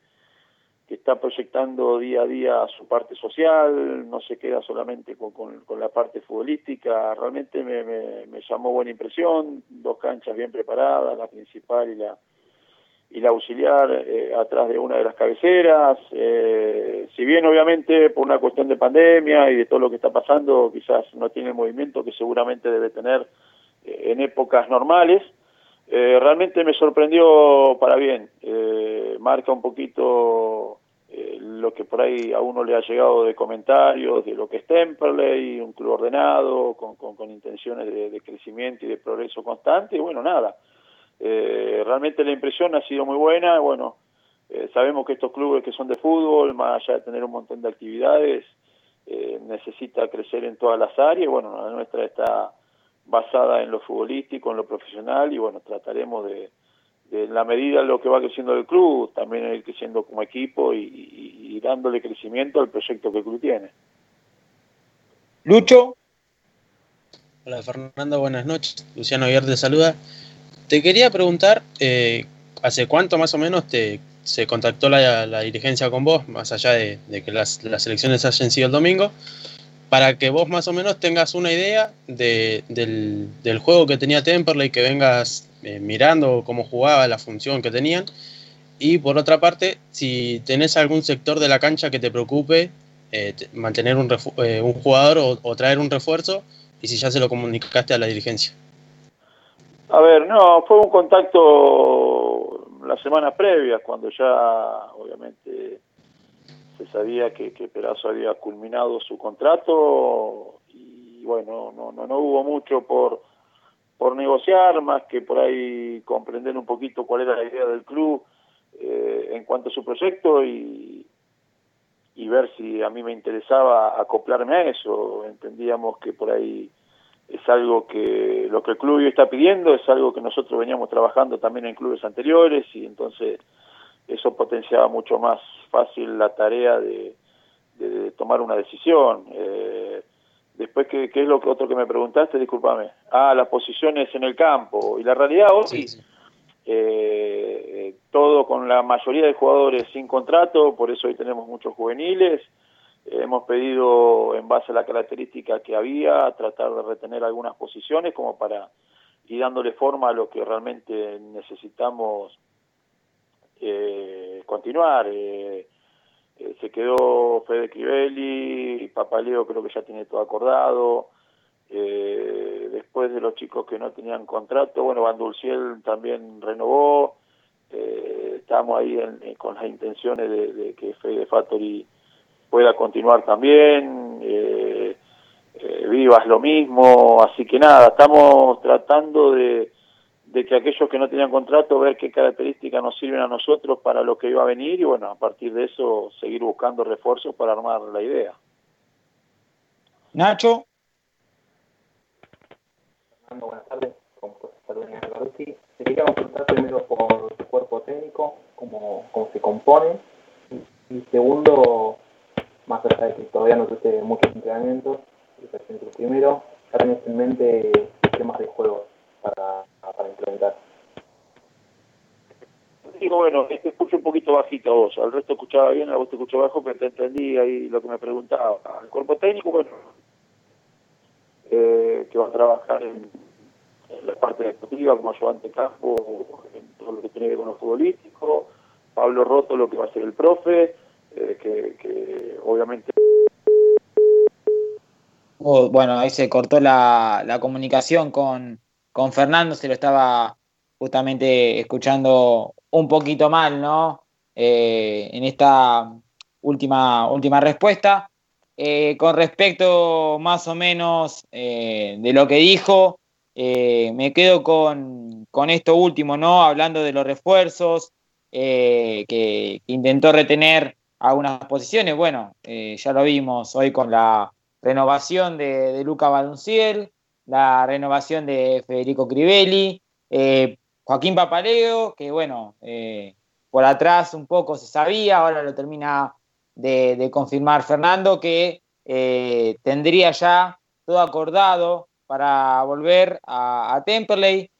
que está proyectando día a día su parte social, no se queda solamente con, con, la parte futbolística. Realmente me, me, me llamó buena impresión, dos canchas bien preparadas, la principal y la, y la auxiliar eh, atrás de una de las cabeceras. Eh, si bien obviamente por una cuestión de pandemia y de todo lo que está pasando, quizás no tiene el movimiento que seguramente debe tener eh, en épocas normales, realmente me sorprendió para bien. marca un poquito lo que por ahí a uno le ha llegado de comentarios de lo que es Temperley, un club ordenado, con, con, intenciones de, de, crecimiento y de progreso constante, y bueno, nada, eh, realmente la impresión ha sido muy buena, bueno, eh, sabemos que estos clubes que son de fútbol, más allá de tener un montón de actividades, eh, necesita crecer en todas las áreas, bueno, la nuestra está basada en lo futbolístico, en lo profesional, y bueno, trataremos de, de la medida de lo que va creciendo el club, también ir creciendo como equipo y, dándole crecimiento al proyecto que el club tiene. Lucho. Hola Fernando, buenas noches. Luciano Aguirre te saluda. Te quería preguntar, eh, ¿hace cuánto más o menos te, se contactó la, dirigencia con vos, más allá de, que las, elecciones hayan sido el domingo, para que vos más o menos tengas una idea del, juego que tenía Temperley, que vengas eh, mirando cómo jugaba, la función que tenían, y por otra parte, si tenés algún sector de la cancha que te preocupe eh, mantener un, un jugador o traer un refuerzo, y si ya se lo comunicaste a la dirigencia. A ver, no, fue un contacto la semana previa, cuando ya obviamente sabía que, que Perazo había culminado su contrato y bueno, no, no, no hubo mucho por, por negociar, más que por ahí comprender un poquito cuál era la idea del club eh, en cuanto a su proyecto y, y ver si a mí me interesaba acoplarme a eso. Entendíamos que por ahí es algo que lo que el club está pidiendo es algo que nosotros veníamos trabajando también en clubes anteriores y entonces eso potenciaba mucho más fácil la tarea de, tomar una decisión. Eh, después, ¿qué, es lo que otro que me preguntaste? Discúlpame. Ah, las posiciones en el campo. Y la realidad hoy, eh, todo con la mayoría de jugadores sin contrato, por eso hoy tenemos muchos juveniles. hemos pedido, en base a la característica que había, tratar de retener algunas posiciones como para ir dándole forma a lo que realmente necesitamos eh, continuar. Eh, eh, se quedó Fede Crivelli, Papaleo creo que ya tiene todo acordado. Eh, después de los chicos que no tenían contrato, bueno, Van Dulciel también renovó. Eh, estamos ahí con las intenciones de, que Fede Factory pueda continuar también. Vivas lo mismo, así que nada, estamos tratando de, de que aquellos que no tenían contrato, ver qué características nos sirven a nosotros para lo que iba a venir y bueno, a partir de eso seguir buscando refuerzos para armar la idea. Nacho. Fernando, buenas tardes. Te quería consultar primero por tu cuerpo técnico, cómo, cómo se compone. Y, segundo, más allá de que todavía no tuviste muchos entrenamientos, primero, ya tenés en mente temas de juego para, para implementar. Digo, bueno, te escucho un poquito bajito a vos, al resto escuchaba bien, a vos te escucho bajo, pero te entendí ahí lo que me preguntaba. El cuerpo técnico, bueno, eh, que va a trabajar en, la parte deportiva como ayudante campo, en todo lo que tiene que ver con lo futbolístico, Pablo Roto lo que va a ser el profe, eh, que, que obviamente oh, bueno, ahí se cortó la, la comunicación con, con Fernando se lo estaba justamente escuchando un poquito mal, ¿no? Eh, en esta última, última respuesta. Eh, con respecto más o menos eh, de lo que dijo, me quedo con, esto último, ¿no? Hablando de los refuerzos, que, intentó retener algunas posiciones. Bueno, ya lo vimos hoy con la renovación de, de Luca Badunciel, la renovación de Federico Crivelli, eh, Joaquín Papaleo, que bueno, eh, por atrás un poco se sabía, ahora lo termina de, confirmar Fernando, que eh, tendría ya todo acordado para volver a, a Temperley.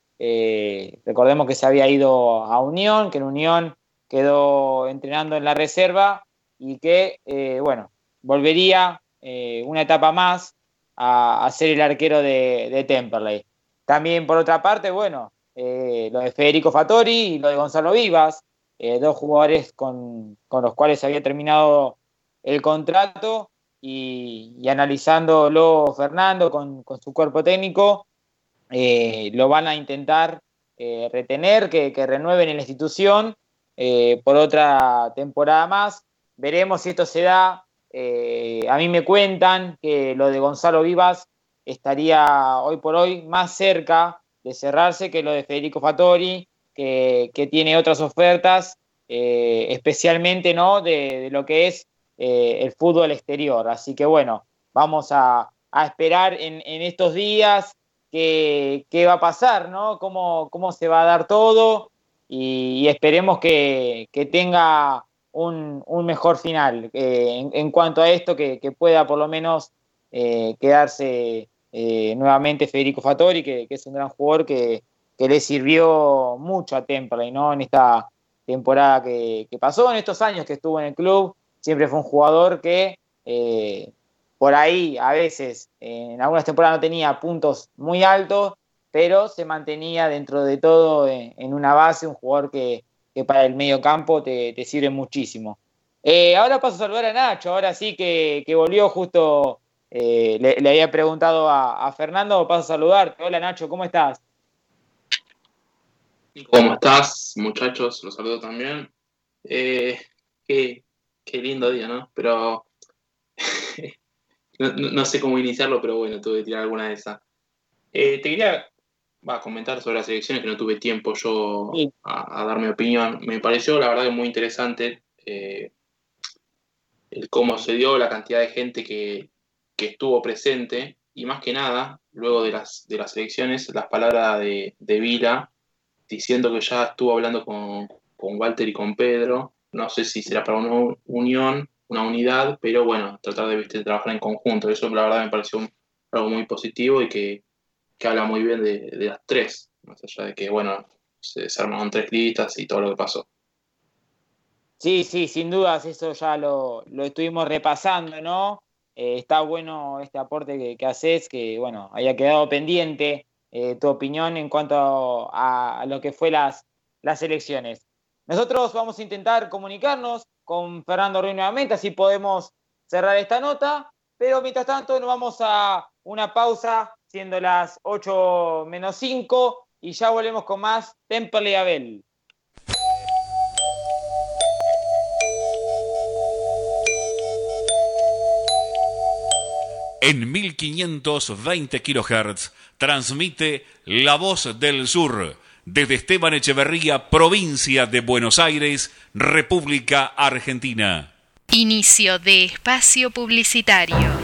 recordemos que se había ido a Unión, que en Unión quedó entrenando en la reserva y que, bueno, volvería una etapa más a, ser el arquero de, Temperley. También por otra parte, bueno, eh, lo de Federico Fattori y lo de Gonzalo Vivas, eh, dos jugadores con, los cuales había terminado el contrato y, analizándolo Fernando con, su cuerpo técnico, eh, lo van a intentar retener, que, que, renueven en la institución por otra temporada más. Veremos si esto se da eh, a mí me cuentan que lo de Gonzalo Vivas estaría hoy por hoy más cerca de cerrarse que lo de Federico Fattori, que, tiene otras ofertas, eh, especialmente ¿no? De, lo que es eh, el fútbol exterior. Así que bueno, vamos a, esperar en, estos días qué, va a pasar, ¿no? Cómo, cómo se va a dar todo y, esperemos que, que tenga un, mejor final eh, en, cuanto a esto, que, pueda por lo menos eh, quedarse eh, nuevamente Federico Fattori, que, es un gran jugador que, le sirvió mucho a Temperley ¿no? en esta temporada que, pasó, en estos años que estuvo en el club. Siempre fue un jugador que por ahí a veces en algunas temporadas no tenía puntos muy altos, pero se mantenía dentro de todo en una base, un jugador que, que para el medio campo te, sirve muchísimo. Eh, ahora paso a saludar a Nacho, ahora sí que, volvió justo, eh, le, había preguntado a, Fernando, paso a saludarte. Hola Nacho, ¿cómo estás? ¿Cómo estás, muchachos? Los saludo también. Eh, qué, lindo día, ¿no? Pero *laughs* no, sé cómo iniciarlo, pero bueno, tuve que tirar alguna de esas. te quería va a comentar sobre las elecciones que no tuve tiempo yo a, dar mi opinión. Me pareció la verdad que muy interesante eh, el cómo se dio, la cantidad de gente que, estuvo presente y más que nada, luego de las, de las elecciones, las palabras de, de Vila diciendo que ya estuvo hablando con, con Walter y con Pedro. No sé si será para una unión, una unidad, pero bueno, tratar de, trabajar en conjunto. Eso la verdad me pareció algo muy positivo y que, habla muy bien de, las tres, más allá de que, bueno, se, armaron tres listas y todo lo que pasó. Sí, sí, sin dudas, eso ya lo, estuvimos repasando, ¿no? Eh, está bueno este aporte que, que, haces, que, bueno, haya quedado pendiente eh, tu opinión en cuanto a, lo que fue las, las elecciones. Nosotros vamos a intentar comunicarnos con Fernando Ruiz nuevamente, así podemos cerrar esta nota, pero mientras tanto nos vamos a una pausa, siendo las 8 menos 5, y ya volvemos con más Temple y Abel. En 1520 kHz transmite La Voz del Sur desde Esteban Echeverría, provincia de Buenos Aires, República Argentina. Inicio de espacio publicitario.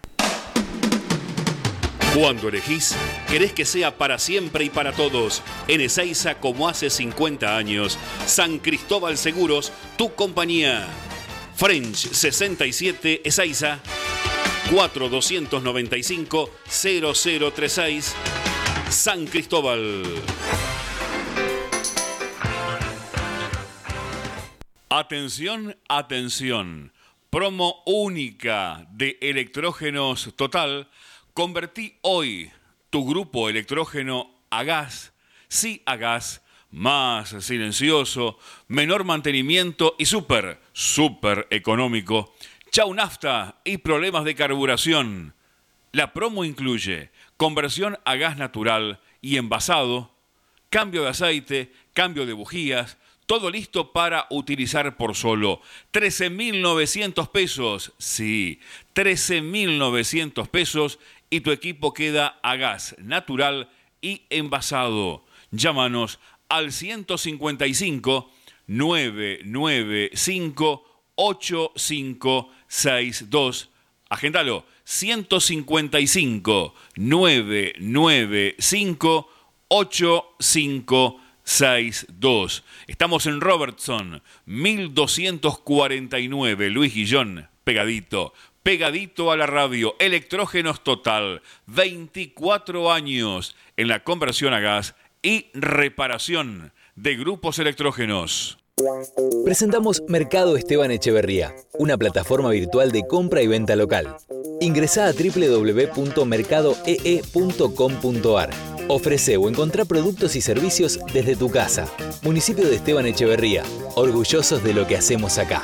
Cuando elegís, querés que sea para siempre y para todos. En Ezeiza, como hace 50 años. San Cristóbal Seguros, tu compañía. French 67 Ezeiza. 4295-0036. San Cristóbal. Atención, atención. Promo única de electrógenos total Convertí hoy tu grupo electrógeno a gas, sí a gas, más silencioso, menor mantenimiento y súper, súper económico. Chau nafta y problemas de carburación. La promo incluye conversión a gas natural y envasado, cambio de aceite, cambio de bujías, todo listo para utilizar por solo 13.900 pesos. Sí, 13.900 pesos y tu equipo queda a gas natural y envasado. Llámanos al 155 995 8562. Agéndalo. 155 995 8562. Estamos en Robertson, 1249, Luis Guillón, pegadito pegadito a la radio, Electrógenos Total, 24 años en la conversión a gas y reparación de grupos electrógenos. Presentamos Mercado Esteban Echeverría, una plataforma virtual de compra y venta local. Ingresa a www.mercadoee.com.ar. Ofrece o encontrá productos y servicios desde tu casa. Municipio de Esteban Echeverría, orgullosos de lo que hacemos acá.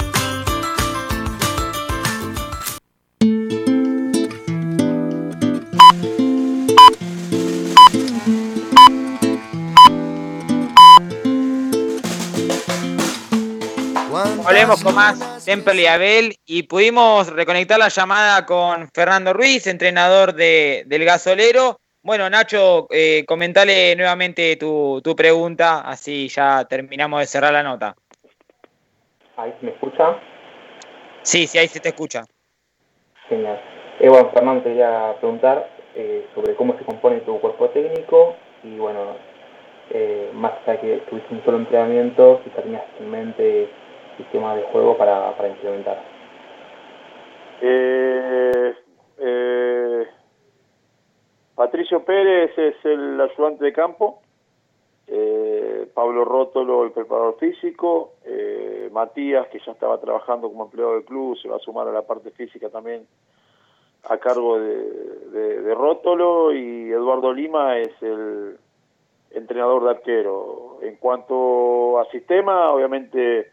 Continuamos con más Temple y Abel y pudimos reconectar la llamada con Fernando Ruiz, entrenador de, del gasolero. Bueno, Nacho, eh, comentale nuevamente tu, tu pregunta, así ya terminamos de cerrar la nota. ¿Ahí se me escucha? Sí, sí, ahí se te escucha. Genial. Eh, bueno, Fernando, te quería preguntar eh, sobre cómo se compone tu cuerpo técnico y bueno, eh, más allá que tuviste un solo entrenamiento, si tenías en mente sistema de juego para, para implementar. Eh, eh, Patricio Pérez es el ayudante de campo, eh, Pablo Rótolo el preparador físico, eh, Matías que ya estaba trabajando como empleado del club se va a sumar a la parte física también a cargo de, de, de Rótolo y Eduardo Lima es el entrenador de arquero. En cuanto a sistema, obviamente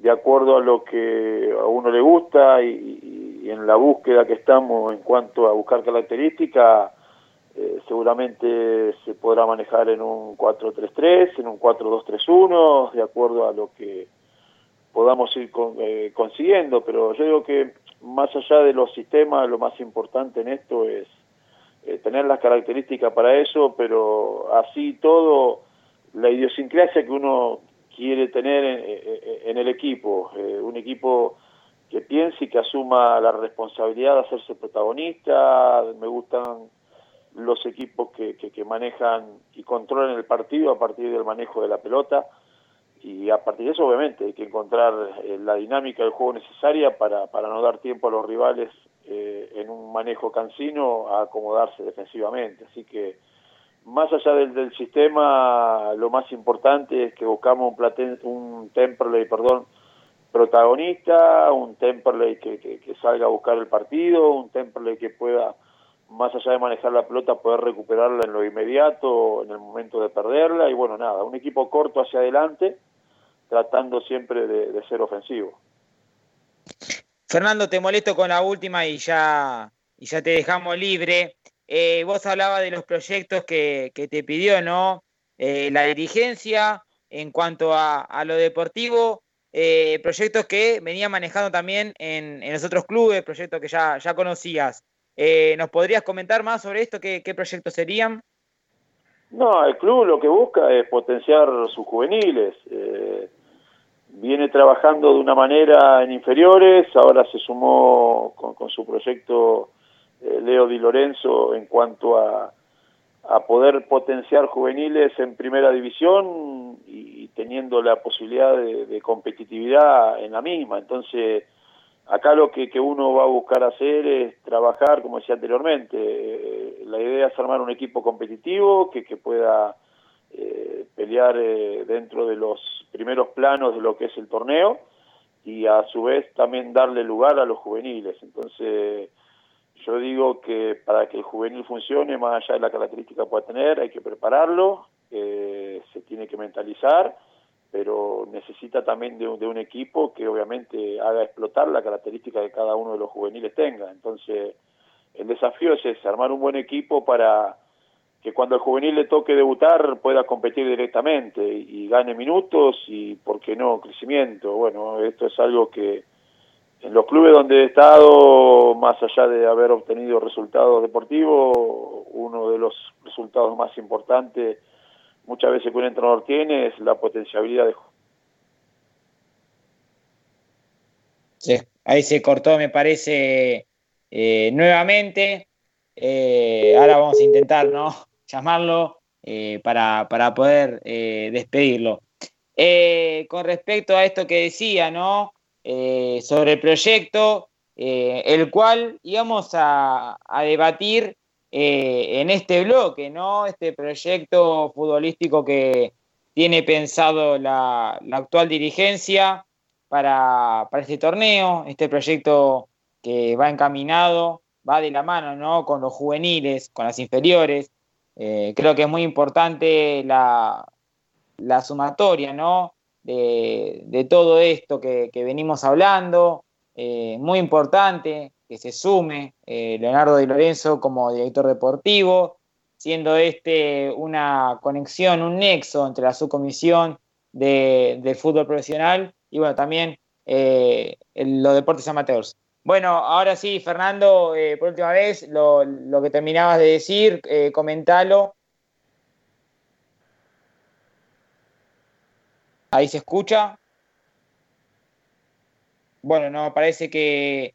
de acuerdo a lo que a uno le gusta y, en la búsqueda que estamos en cuanto a buscar características, eh, seguramente se podrá manejar en un 4-3-3, en un 4-2-3-1, de acuerdo a lo que podamos ir con, eh, consiguiendo, pero yo digo que más allá de los sistemas, lo más importante en esto es eh, tener las características para eso, pero así todo, la idiosincrasia que uno quiere tener en, el equipo, eh, un equipo que piense y que asuma la responsabilidad de hacerse protagonista, me gustan los equipos que, que, que manejan y controlan el partido a partir del manejo de la pelota, y a partir de eso obviamente hay que encontrar eh, la dinámica del juego necesaria para, para no dar tiempo a los rivales eh, en un manejo cansino a acomodarse defensivamente. Así que más allá del, sistema, lo más importante es que buscamos un, platen, un Temperley, perdón, protagonista, un Temperley que, salga a buscar el partido, un Temperley que pueda más allá de manejar la pelota, poder recuperarla en lo inmediato, en el momento de perderla, y bueno, nada, un equipo corto hacia adelante, tratando siempre de, de ser ofensivo. Fernando, te molesto con la última y ya, y ya te dejamos libre. Eh, vos hablabas de los proyectos que, te pidió, ¿no? Eh, la dirigencia en cuanto a, lo deportivo, eh, proyectos que venía manejando también en, en, los otros clubes, proyectos que ya, conocías. Eh, ¿Nos podrías comentar más sobre esto? ¿Qué, qué proyectos serían? No, el club lo que busca es potenciar sus juveniles. Eh, viene trabajando de una manera en inferiores, ahora se sumó con, su proyecto Leo Di Lorenzo en cuanto a, a poder potenciar juveniles en primera división y, teniendo la posibilidad de, de, competitividad en la misma. Entonces, acá lo que, uno va a buscar hacer es trabajar, como decía anteriormente, eh, la idea es armar un equipo competitivo que, que pueda eh, pelear eh, dentro de los primeros planos de lo que es el torneo y a su vez también darle lugar a los juveniles. Entonces, yo digo que para que el juvenil funcione, más allá de la característica que pueda tener, hay que prepararlo, eh, se tiene que mentalizar, pero necesita también de un, de un, equipo que obviamente haga explotar la característica que cada uno de los juveniles tenga. Entonces, el desafío es ese, armar un buen equipo para que cuando el juvenil le toque debutar pueda competir directamente y, y gane minutos y, ¿por qué no?, crecimiento. Bueno, esto es algo que en los clubes donde he estado, más allá de haber obtenido resultados deportivos, uno de los resultados más importantes muchas veces que un entrenador tiene es la potencialidad de Sí, ahí se cortó, me parece, eh, nuevamente. Eh, ahora vamos a intentar, ¿no? *laughs* Llamarlo eh, para, para, poder despedirlo. Con respecto a esto que decía, ¿no? Sobre el proyecto, el cual íbamos a, debatir eh, en este bloque, ¿no? Este proyecto futbolístico que tiene pensado la, la actual dirigencia para, para, este torneo, este proyecto que va encaminado, va de la mano, ¿no? Con los juveniles, con las inferiores. Eh, creo que es muy importante la, la sumatoria, ¿no? De, todo esto que, venimos hablando, eh, muy importante que se sume eh, Leonardo Di Lorenzo como director deportivo, siendo este una conexión, un nexo entre la subcomisión de, del fútbol profesional y bueno, también eh, los deportes amateurs. Bueno, ahora sí, Fernando, por última vez, lo, lo, que terminabas de decir, comentalo. Ahí se escucha. Bueno, no, parece que,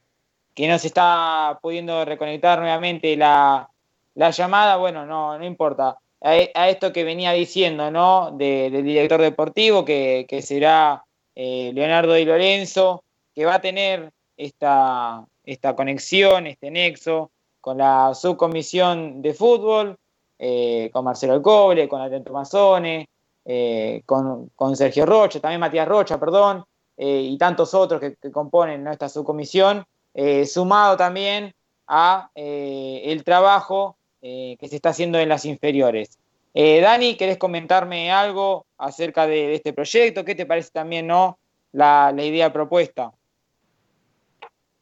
que no se está pudiendo reconectar nuevamente la, la llamada. Bueno, no, no importa. A, esto que venía diciendo, ¿no? De, del director deportivo, que, que será eh, Leonardo Di Lorenzo, que va a tener esta, esta conexión, este nexo con la subcomisión de fútbol, eh, con Marcelo Alcoble, con Atento Mazone, eh, con, Sergio Rocha, también Matías Rocha, perdón, eh, y tantos otros que, componen ¿no? esta subcomisión, eh, sumado también a el trabajo que se está haciendo en las inferiores. Dani, ¿querés comentarme algo acerca de, de, este proyecto? ¿Qué te parece también no, la, la idea propuesta?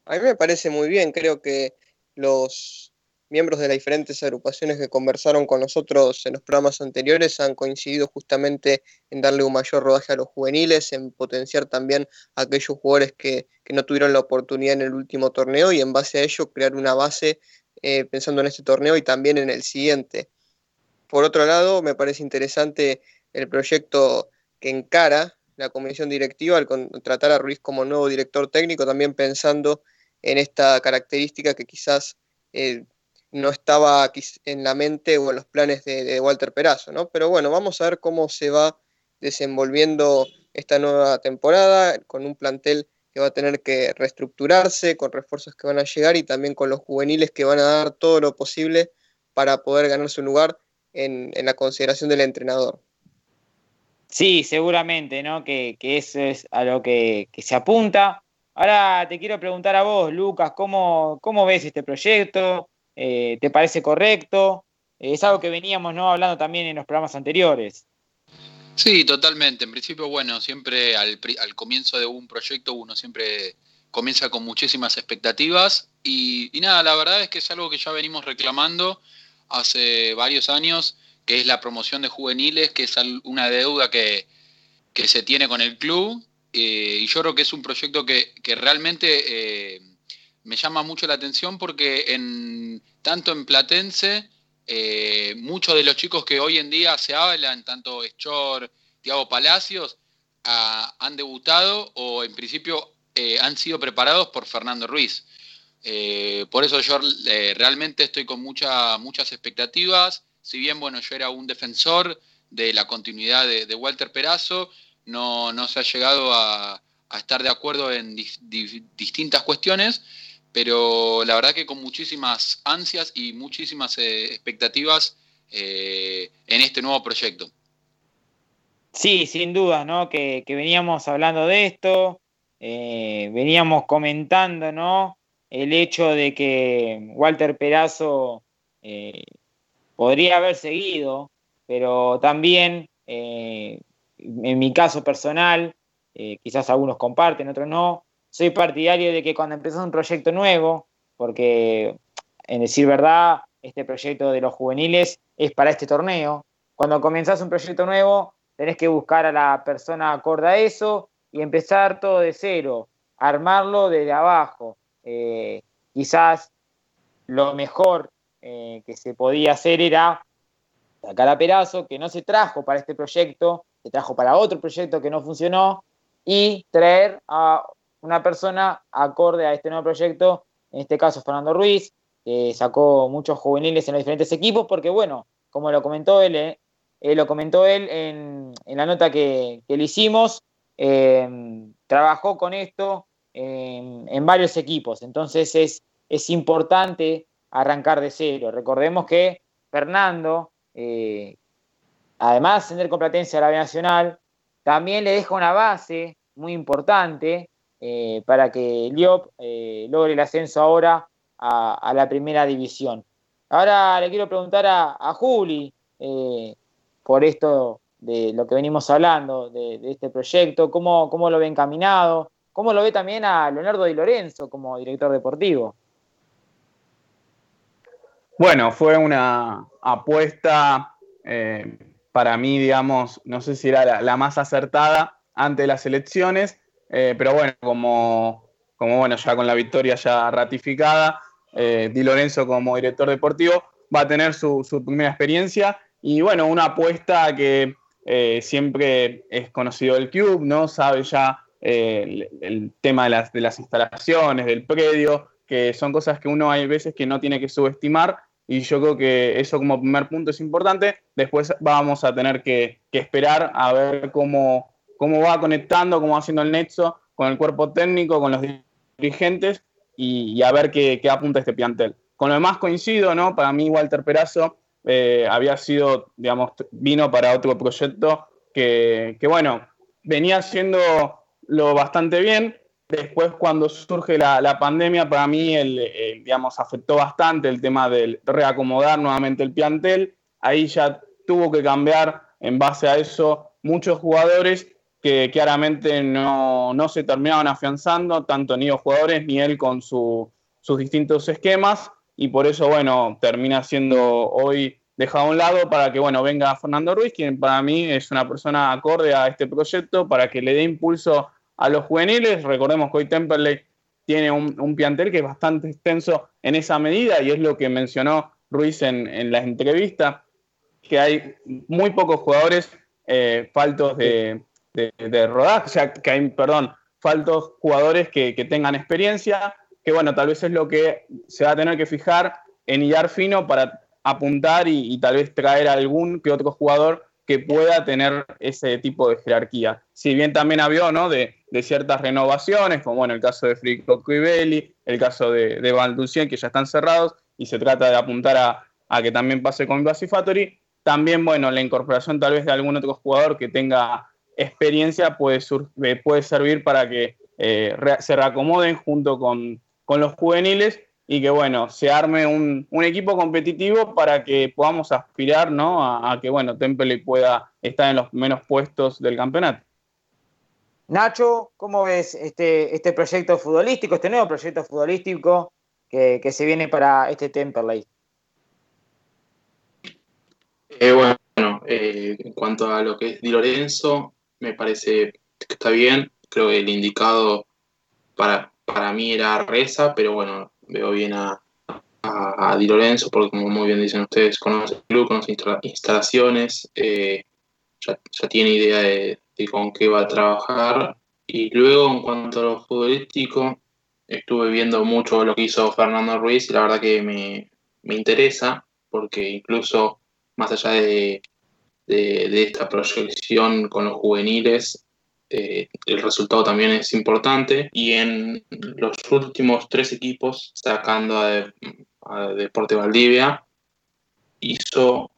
A mí me parece muy bien, creo que los miembros de las diferentes agrupaciones que conversaron con nosotros en los programas anteriores han coincidido justamente en darle un mayor rodaje a los juveniles, en potenciar también a aquellos jugadores que, que no tuvieron la oportunidad en el último torneo y en base a ello crear una base eh, pensando en este torneo y también en el siguiente. Por otro lado, me parece interesante el proyecto que encara la comisión directiva al contratar a Ruiz como nuevo director técnico, también pensando en esta característica que quizás eh, no estaba en la mente o en los planes de, Walter Perazo, ¿no? Pero bueno, vamos a ver cómo se va desenvolviendo esta nueva temporada con un plantel que va a tener que reestructurarse, con refuerzos que van a llegar y también con los juveniles que van a dar todo lo posible para poder ganarse un lugar en, en la consideración del entrenador. Sí, seguramente, ¿no? Que, que eso es a lo que, que, se apunta. Ahora te quiero preguntar a vos, Lucas, ¿cómo, cómo ves este proyecto? Eh, ¿Te parece correcto? Eh, es algo que veníamos ¿no? hablando también en los programas anteriores. Sí, totalmente. En principio, bueno, siempre al, comienzo de un proyecto uno siempre comienza con muchísimas expectativas y, nada, la verdad es que es algo que ya venimos reclamando hace varios años, que es la promoción de juveniles, que es una deuda que, que se tiene con el club eh, y yo creo que es un proyecto que, que realmente... me llama mucho la atención porque en, tanto en Platense, eh, muchos de los chicos que hoy en día se hablan, tanto Schor, Tiago Palacios, han debutado o en principio eh, han sido preparados por Fernando Ruiz. Eh, por eso yo realmente estoy con mucha, muchas expectativas. Si bien bueno, yo era un defensor de la continuidad de, Walter Perazo, no, no, se ha llegado a, estar de acuerdo en di, di, distintas cuestiones pero la verdad que con muchísimas ansias y muchísimas eh, expectativas eh, en este nuevo proyecto. Sí, sin duda, ¿no? Que, veníamos hablando de esto, eh, veníamos comentando, ¿no? El hecho de que Walter Perazo podría haber seguido, pero también, en mi caso personal, quizás algunos comparten, otros no, soy partidario de que cuando empezás un proyecto nuevo, porque en decir verdad, este proyecto de los juveniles es para este torneo, cuando comenzás un proyecto nuevo, tenés que buscar a la persona acorde a eso y empezar todo de cero, armarlo desde abajo. Eh, quizás lo mejor eh, que se podía hacer era sacar a Perazo, que no se trajo para este proyecto, se trajo para otro proyecto que no funcionó, y traer a una persona acorde a este nuevo proyecto, en este caso Fernando Ruiz, sacó muchos juveniles en los diferentes equipos, porque bueno, como lo comentó él, eh, eh, lo comentó él en, la nota que, que le hicimos, eh, trabajó con esto en, varios equipos, entonces es, es importante arrancar de cero. Recordemos que Fernando, además de tener competencia a la B Nacional, también le deja una base muy importante eh, para que Liop eh, logre el ascenso ahora a, la primera división. Ahora le quiero preguntar a, Juli eh, por esto de lo que venimos hablando, de, este proyecto, cómo, cómo, lo ve encaminado, cómo lo ve también a Leonardo Di Lorenzo como director deportivo. Bueno, fue una apuesta para mí, digamos, no sé si era la, la más acertada ante las elecciones, Eh, pero bueno, como, como bueno, ya con la victoria ya ratificada, eh, Di Lorenzo como director deportivo va a tener su, su primera experiencia y bueno, una apuesta que eh, siempre es conocido del club, ¿no? Sabe ya el, tema de las, de las instalaciones, del predio, que son cosas que uno hay veces que no tiene que subestimar y yo creo que eso como primer punto es importante. Después vamos a tener que esperar a ver cómo, cómo va conectando, cómo va haciendo el nexo con el cuerpo técnico, con los dirigentes y, a ver qué, apunta este plantel. Con lo demás coincido, ¿no? Para mí Walter Perazo eh, había sido, digamos, vino para otro proyecto que, que bueno, venía haciendo lo bastante bien, Después, cuando surge la, pandemia, para mí, el, digamos, afectó bastante el tema del reacomodar nuevamente el plantel. Ahí ya tuvo que cambiar en base a eso muchos jugadores que claramente no, no se terminaban afianzando, tanto ni los jugadores ni él con su, sus distintos esquemas. Y por eso, bueno, termina siendo hoy dejado a un lado para que, bueno, venga Fernando Ruiz, quien para mí es una persona acorde a este proyecto, para que le dé impulso a los juveniles. Recordemos que hoy Temperley tiene un, un, plantel que es bastante extenso en esa medida y es lo que mencionó Ruiz en, en la entrevista, que hay muy pocos jugadores eh, faltos de, de, de, o sea, que hay, perdón, faltos jugadores que, que, tengan experiencia, que bueno, tal vez es lo que se va a tener que fijar en hillar fino para apuntar y, tal vez traer algún que otro jugador que pueda tener ese tipo de jerarquía. Si bien también habió ¿no? de, de ciertas renovaciones, como bueno, el caso de Frico Cuibelli, el caso de, de Valducien, que ya están cerrados, y se trata de apuntar a, a que también pase con Factory. También, bueno, la incorporación tal vez de algún otro jugador que tenga experiencia puede, eh, puede servir para que eh, re se reacomoden junto con, con los juveniles y que bueno, se arme un, un, equipo competitivo para que podamos aspirar ¿no? a, a, que bueno, Temple pueda estar en los menos puestos del campeonato. Nacho, ¿cómo ves este, este proyecto futbolístico, este nuevo proyecto futbolístico que, que se viene para este Temperley? Eh, bueno, eh, en cuanto a lo que es Di Lorenzo, me parece que está bien. Creo que el indicado para, para mí era Reza, pero bueno, veo bien a, a, Di Lorenzo, porque como muy bien dicen ustedes, conoce el club, conoce instalaciones, eh, ya, tiene idea de, de, con qué va a trabajar. Y luego, en cuanto a lo futbolístico, estuve viendo mucho lo que hizo Fernando Ruiz y la verdad que me, me interesa, porque incluso más allá de, de, de esta proyección con los juveniles, eh, el resultado también es importante. Y en los últimos tres equipos, sacando a, a Deporte Valdivia, hizo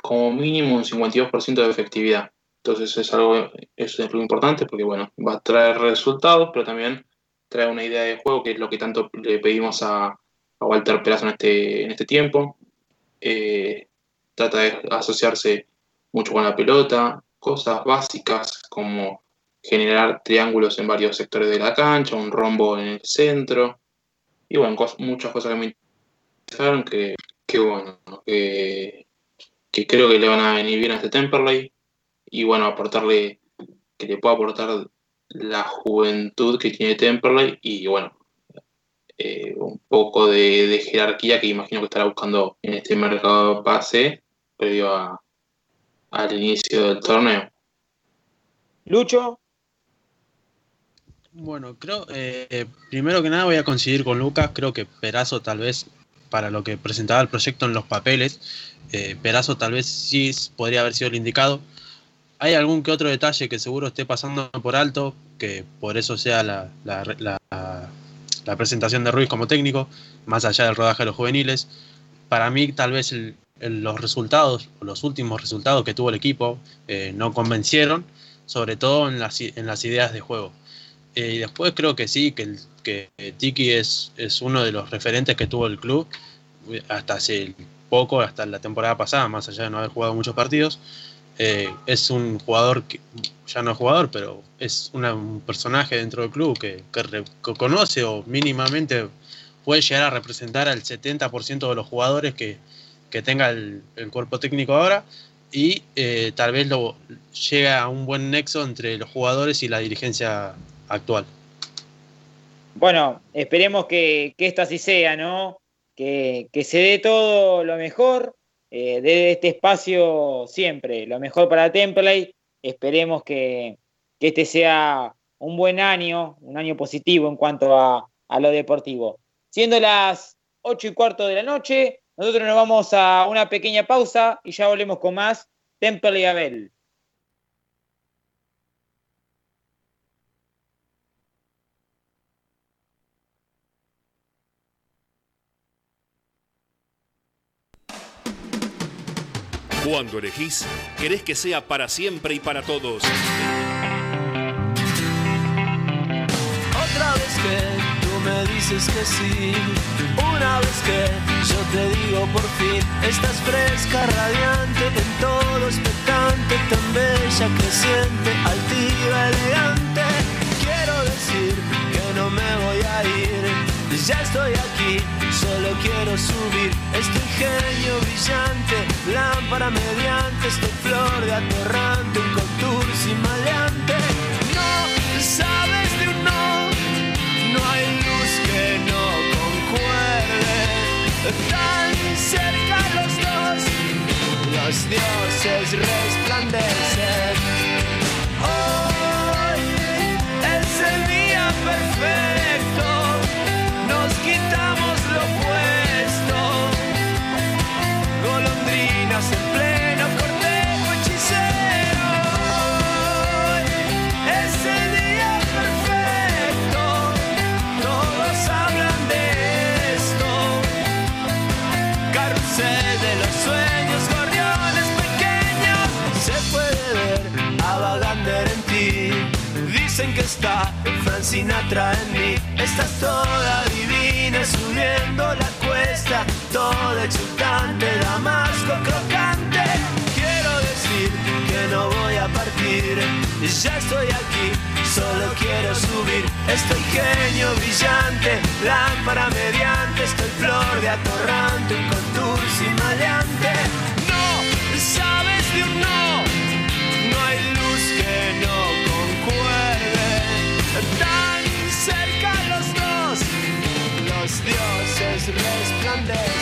como mínimo un 52% de efectividad. Entonces es algo, es algo importante porque bueno, va a traer resultados, pero también trae una idea de juego que es lo que tanto le pedimos a, a Walter Perazo en este, en este tiempo. Eh, trata de asociarse mucho con la pelota, cosas básicas como generar triángulos en varios sectores de la cancha, un rombo en el centro, y bueno, muchas cosas que me interesaron que, que bueno, que, que, creo que le van a venir bien a este Temperley, y bueno, aportarle, que le pueda aportar la juventud que tiene Temperley, y bueno, eh, un poco de, de, jerarquía que imagino que estará buscando en este mercado pase previo a, al inicio del torneo. Lucho. Bueno, creo, eh, primero que nada voy a coincidir con Lucas, creo que Perazo tal vez, para lo que presentaba el proyecto en los papeles, eh, Perazo tal vez sí podría haber sido el indicado. Hay algún que otro detalle que seguro esté pasando por alto, que por eso sea la, la, la, la presentación de Ruiz como técnico, más allá del rodaje de los juveniles. Para mí tal vez el, los resultados, los últimos resultados que tuvo el equipo, eh, no convencieron, sobre todo en las, en las ideas de juego. Eh, y después creo que sí, que, el, que Tiki es, es uno de los referentes que tuvo el club, hasta hace poco, hasta la temporada pasada, más allá de no haber jugado muchos partidos. Eh, es un jugador que ya no es jugador, pero es un personaje dentro del club que, conoce o mínimamente puede llegar a representar al 70% de los jugadores que, que tenga el, cuerpo técnico ahora. y eh, tal vez lo, llegue a un buen nexo entre los jugadores y la dirigencia actual. Bueno, esperemos que, que esto así sea, ¿no? Que, que, se dé todo lo mejor, eh, de este espacio siempre, lo mejor para Template. Esperemos que, que, este sea un buen año, un año positivo en cuanto a, a lo deportivo. Siendo las 8 y cuarto de la noche, nosotros nos vamos a una pequeña pausa y ya volvemos con más Temple y Abel. Cuando elegís, querés que sea para siempre y para todos. Otra vez que tú me dices que sí, una vez que yo te digo por fin, estás fresca, radiante, en todo expectante, tan bella, creciente, altiva, elegante. Quiero decir que no me voy a ir ya estoy aquí, solo quiero subir este ingenio brillante, lámpara mediante, este flor de atorrante, un contour sin maleante. No sabes de un no, no hay luz que no concuerde. Tan cerca los dos, los dioses resplandecen. Dicen que está Frank Sinatra en mí. Estás toda divina subiendo la cuesta, toda exultante, damasco crocante. Quiero decir que no voy a partir, ya estoy aquí, solo quiero subir. Estoy genio brillante, lámpara mediante, estoy flor de atorrante, un contour sin maleante. No, sabes de un no los dioses resplandecen. Hoy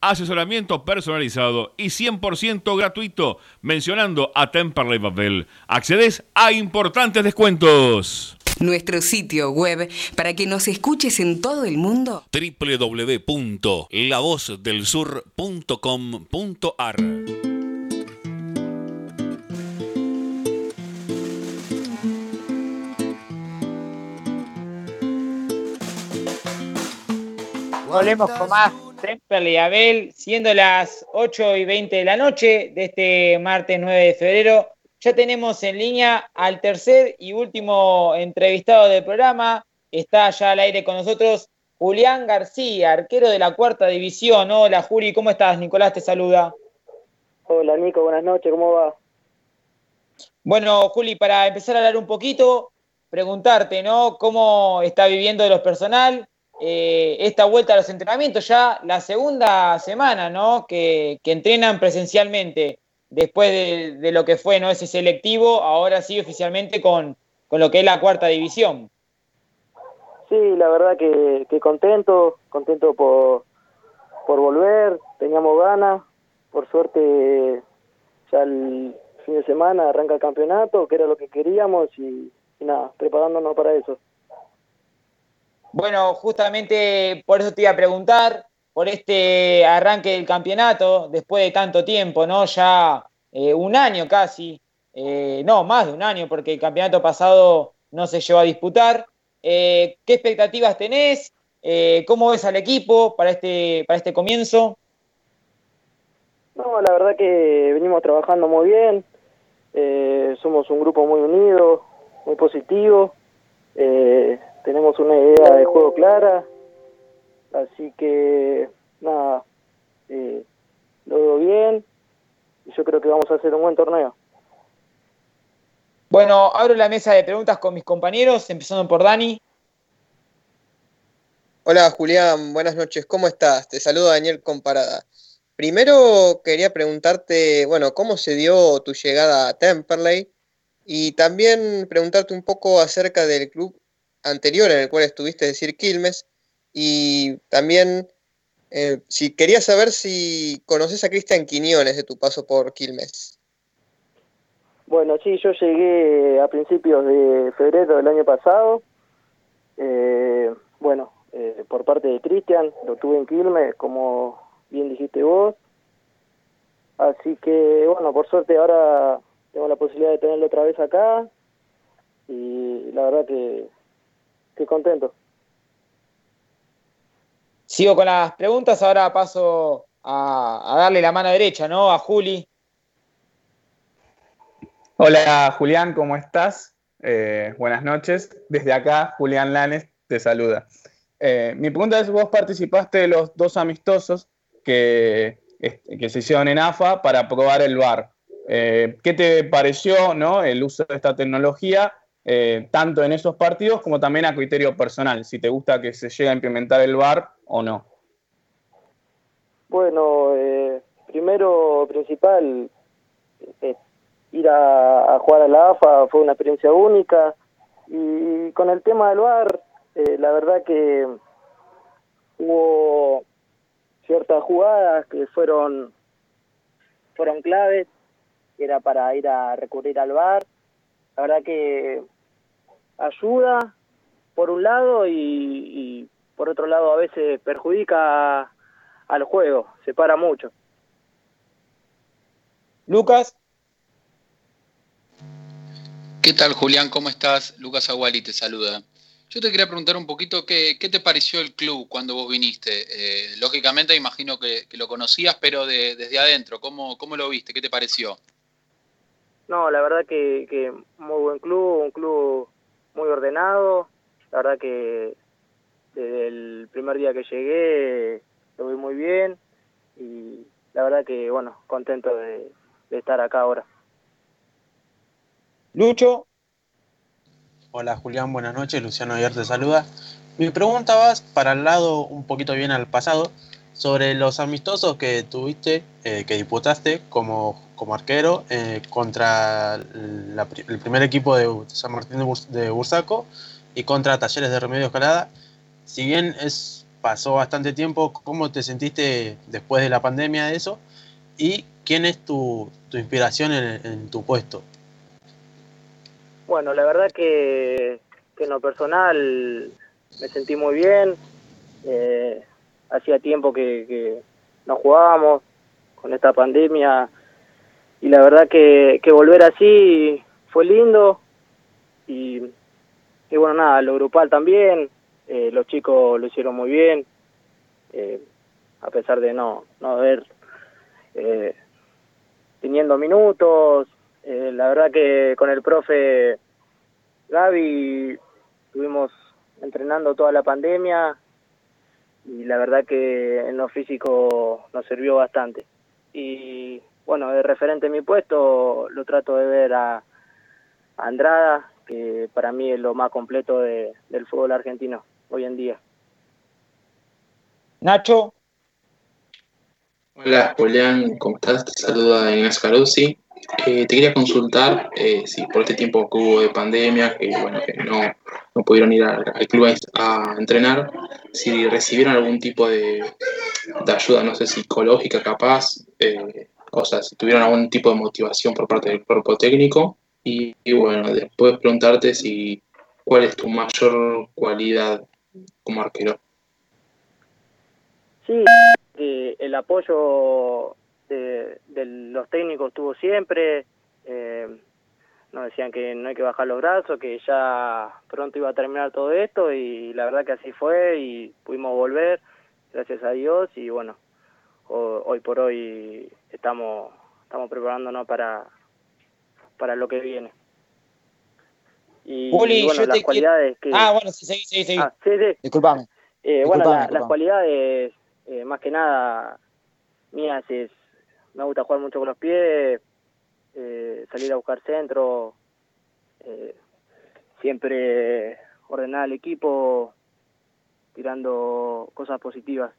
asesoramiento personalizado y 100% gratuito, mencionando a Temperley Babel. Accedes a importantes descuentos. Nuestro sitio web para que nos escuches en todo el mundo. www.lavozdelsur.com.ar Volvemos con más Temperley Abel, siendo las 8 y 20 de la noche de este martes 9 de febrero. Ya tenemos en línea al tercer y último entrevistado del programa. Está ya al aire con nosotros Julián García, arquero de la cuarta división. Hola Juli, ¿cómo estás? Nicolás te saluda. Hola Nico, buenas noches, ¿cómo va? Bueno, Juli, para empezar a hablar un poquito, preguntarte, ¿no? ¿Cómo está viviendo de los personal? Eh, esta vuelta a los entrenamientos, ya la segunda semana, ¿no? Que, entrenan presencialmente después de, lo que fue, ¿no? Ese selectivo, ahora sí oficialmente con, lo que es la cuarta división. Sí, la verdad que, contento, contento por, por volver, teníamos ganas, por suerte ya el fin de semana arranca el campeonato, que era lo que queríamos y nada, preparándonos para eso. Bueno, justamente por eso te iba a preguntar, por este arranque del campeonato, después de tanto tiempo, ¿no? Ya eh, un año casi, eh, no, más de un año, porque el campeonato pasado no se llevó a disputar. Eh, ¿Qué expectativas tenés? ¿Cómo ves al equipo para este, para este comienzo? No, la verdad que venimos trabajando muy bien, somos un grupo muy unido, muy positivo tenemos una idea de juego clara, así que nada, eh, lo veo bien y yo creo que vamos a hacer un buen torneo. Bueno, abro la mesa de preguntas con mis compañeros, empezando por Dani. Hola Julián, buenas noches, ¿cómo estás? Te saludo Daniel Comparada. Primero quería preguntarte, bueno, ¿cómo se dio tu llegada a Temperley? Y también preguntarte un poco acerca del club anterior en el cual estuviste, es decir, Quilmes, y también eh, si quería saber si conoces a Cristian Quiñones de tu paso por Quilmes. Bueno, sí, yo llegué a principios de febrero del año pasado. Eh, bueno, eh, por parte de Cristian, lo tuve en Quilmes, como bien dijiste vos. Así que, bueno, por suerte ahora tengo la posibilidad de tenerlo otra vez acá. Y la verdad que estoy contento. Sigo con las preguntas, ahora paso a, darle la mano derecha, ¿no? A Juli. Hola Julián, ¿cómo estás? Eh, buenas noches. Desde acá, Julián Lanes te saluda. Eh, mi pregunta es, vos participaste de los dos amistosos que, que se hicieron en AFA para probar el VAR. Eh, ¿Qué te pareció ¿no? el uso de esta tecnología eh, tanto en esos partidos como también a criterio personal, si te gusta que se llegue a implementar el VAR o no. Bueno, eh, primero principal, eh, ir a, jugar a la AFA fue una experiencia única y con el tema del VAR, la verdad que hubo ciertas jugadas que fueron fueron claves, era para ir a recurrir al VAR la verdad que ayuda por un lado y, por otro lado a veces perjudica al juego, separa mucho. Lucas. ¿Qué tal Julián? ¿Cómo estás? Lucas Aguali te saluda. Yo te quería preguntar un poquito qué, qué te pareció el club cuando vos viniste. Eh, lógicamente imagino que, lo conocías, pero desde adentro, ¿cómo, ¿cómo lo viste? ¿Qué te pareció? No, la verdad que, que muy buen club, un club muy ordenado. La verdad que desde el primer día que llegué lo vi muy bien y la verdad que, bueno, contento de, estar acá ahora. Lucho. Hola Julián, buenas noches. Luciano Ayer te saluda. Mi pregunta va para el lado un poquito bien al pasado sobre los amistosos que tuviste, eh, que disputaste como, como arquero eh, contra la, el primer equipo de San Martín de, Burs de Bursaco y contra Talleres de Remedio Escalada. Si bien es, pasó bastante tiempo, ¿cómo te sentiste después de la pandemia de eso? ¿Y quién es tu, tu inspiración en, en, tu puesto? Bueno, la verdad que, que en lo personal me sentí muy bien. Eh, hacía tiempo que, que, no jugábamos con esta pandemia. Y la verdad que, que volver así fue lindo. Y, bueno, nada, lo grupal también, eh, los chicos lo hicieron muy bien, eh, a pesar de no, no haber eh, teniendo minutos, eh, la verdad que con el profe Gaby tuvimos entrenando toda la pandemia y la verdad que en lo físico nos sirvió bastante. Y bueno, de referente a mi puesto lo trato de ver a, a Andrada, que para mí es lo más completo de, del fútbol argentino hoy en día. Nacho. Hola Julián, ¿cómo estás? Te saluda Ignacio Carusi. Eh, te quería consultar eh, si por este tiempo que hubo de pandemia, que bueno, que no, no pudieron ir al, club a, a, entrenar, si recibieron algún tipo de, de ayuda, no sé, psicológica capaz, eh, o sea, si tuvieron algún tipo de motivación por parte del cuerpo técnico. Y, y bueno, después preguntarte si cuál es tu mayor cualidad como arquero. Sí, eh, el apoyo de, de, los técnicos estuvo siempre. Eh, nos decían que no hay que bajar los brazos, que ya pronto iba a terminar todo esto y la verdad que así fue y pudimos volver, gracias a Dios y bueno, hoy por hoy estamos estamos preparándonos para para lo que viene. Y bueno, las cualidades que... Ah, bueno, sí, sí, sí. sí. Ah, sí, sí. Disculpame. Eh, bueno, la, las cualidades, eh, más que nada, mías es, me gusta jugar mucho con los pies, eh, salir a buscar centro, eh, siempre ordenar al equipo, tirando cosas positivas.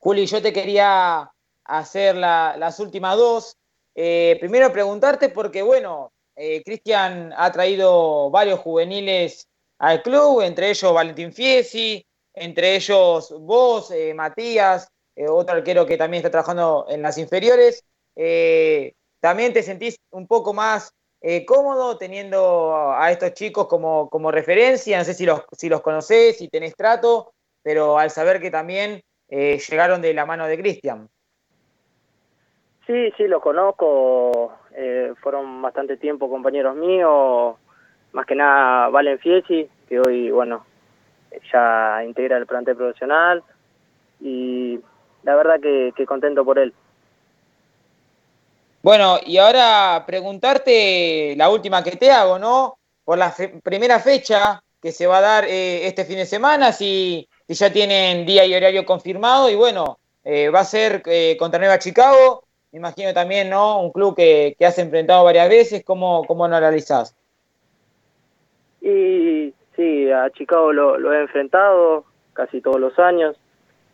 Juli, yo te quería hacer la, las últimas dos. Eh, primero preguntarte porque, bueno, eh, Cristian ha traído varios juveniles al club, entre ellos Valentín Fiesi, entre ellos vos, Matías, otro arquero que también está trabajando en las inferiores. ¿También te sentís un poco más cómodo teniendo a estos chicos como, como referencia? No sé si los, si los conocés, si tenés trato, pero al saber que también eh, llegaron de la mano de Cristian. Sí, sí, los conozco, eh, fueron bastante tiempo compañeros míos, más que nada Valen Fiesi, que hoy, bueno, ya integra el plantel profesional y la verdad que, que contento por él. Bueno, y ahora preguntarte la última que te hago, ¿no? Por la fe primera fecha que se va a dar eh, este fin de semana, si ya tienen día y horario confirmado y bueno, eh, va a ser eh, contra Nueva Chicago, me imagino también, ¿no? Un club que, que has enfrentado varias veces, ¿cómo, cómo lo analizás? Y sí, a Chicago lo, lo, he enfrentado casi todos los años,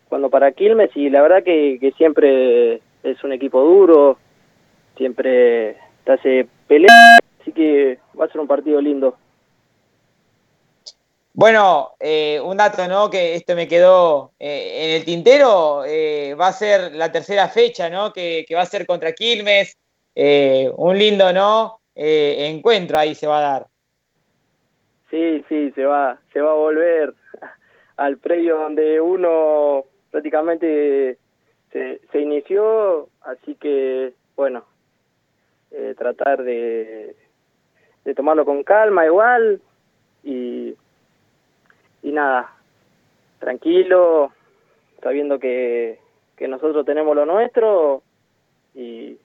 cuando para Quilmes y la verdad que, que siempre es un equipo duro, siempre te hace pelea, así que va a ser un partido lindo. Bueno, eh, un dato, ¿no? Que esto me quedó eh, en el tintero, eh, va a ser la tercera fecha, ¿no? Que, que va a ser contra Quilmes, un lindo, ¿no? encuentro ahí se va a dar. Sí, sí, se va, se va a volver *laughs* al predio donde uno prácticamente se, inició, así que, bueno, tratar de, de tomarlo con calma igual y y nada, tranquilo, sabiendo que, que nosotros tenemos lo nuestro y,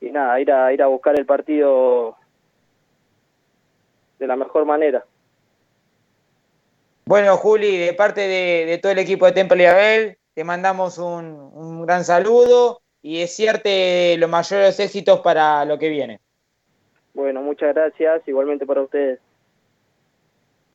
y nada, ir a, ir a buscar el partido de la mejor manera. Bueno, Juli, de parte de, de todo el equipo de Temple y Abel, te mandamos un, un gran saludo y desearte los mayores éxitos para lo que viene. Bueno, muchas gracias, igualmente para ustedes.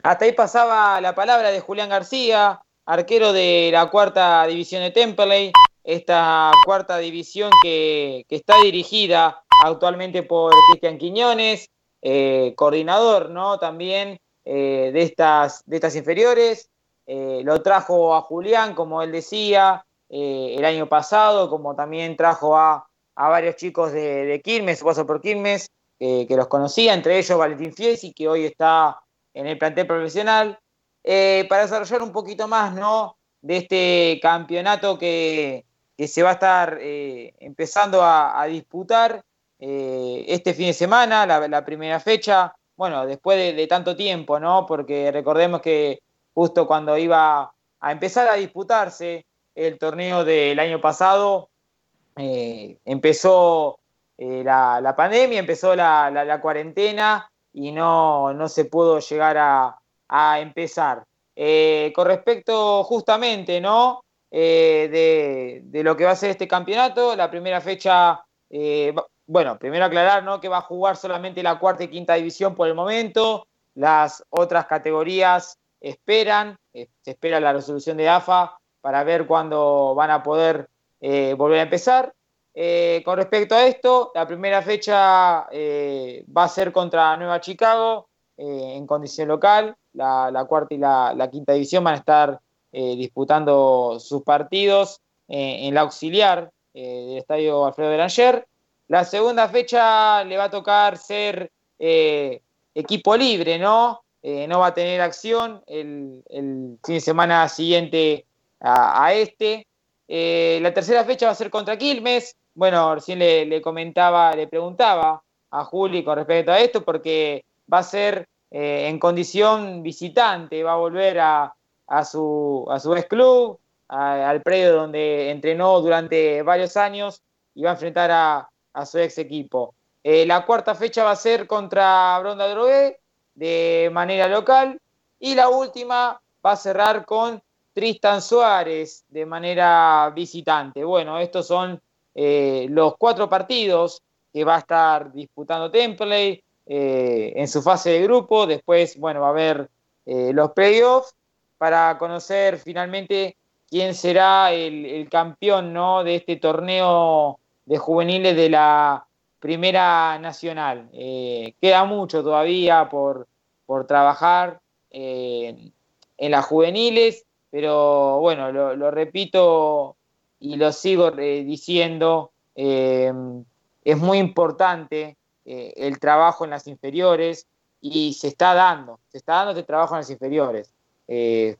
Hasta ahí pasaba la palabra de Julián García, arquero de la cuarta división de Temperley, esta cuarta división que, que está dirigida actualmente por Cristian Quiñones, eh, coordinador ¿no? también eh, de, estas, de estas inferiores. Eh, lo trajo a Julián, como él decía, el año pasado, como también trajo a, a varios chicos de, de Quilmes, paso por Quilmes, que los conocía, entre ellos Valentín Fiesi, que hoy está en el plantel profesional, para desarrollar un poquito más ¿no? de este campeonato que, que se va a estar empezando a, disputar eh, este fin de semana, la, primera fecha, bueno, después de, tanto tiempo, ¿no? Porque recordemos que justo cuando iba a empezar a disputarse el torneo del año pasado, eh, empezó eh, la, pandemia, empezó la, cuarentena y no, no, se pudo llegar a, empezar. con respecto justamente, ¿no? De, de, lo que va a ser este campeonato, la primera fecha bueno, primero aclarar ¿no? que va a jugar solamente la cuarta y quinta división por el momento. Las otras categorías esperan, eh, se espera la resolución de AFA para ver cuándo van a poder eh, volver a empezar. Eh, con respecto a esto, la primera fecha va a ser contra Nueva Chicago en condición local. La, cuarta y la, quinta división van a estar disputando sus partidos en la auxiliar del estadio Alfredo Belanger. La segunda fecha le va a tocar ser eh, equipo libre, ¿no? Eh, no va a tener acción el, fin de semana siguiente a, este. Eh, la tercera fecha va a ser contra Quilmes. Bueno, recién le, comentaba, le preguntaba a Juli con respecto a esto, porque va a ser en condición visitante, va a volver a, su, a su ex club, al predio donde entrenó durante varios años y va a enfrentar a, a su ex equipo. Eh, la cuarta fecha va a ser contra Bronda Drogué de manera local y la última va a cerrar con Tristan Suárez de manera visitante. Bueno, estos son eh, los cuatro partidos que va a estar disputando Templey eh, en su fase de grupo. Después, bueno, va a haber los playoffs para conocer finalmente quién será el, el campeón ¿no? de este torneo de juveniles de la Primera Nacional. Eh, queda mucho todavía por, por trabajar eh, en las juveniles, pero bueno, lo, repito y lo sigo eh, diciendo, es muy importante el trabajo en las inferiores y se está dando, se está dando este trabajo en las inferiores.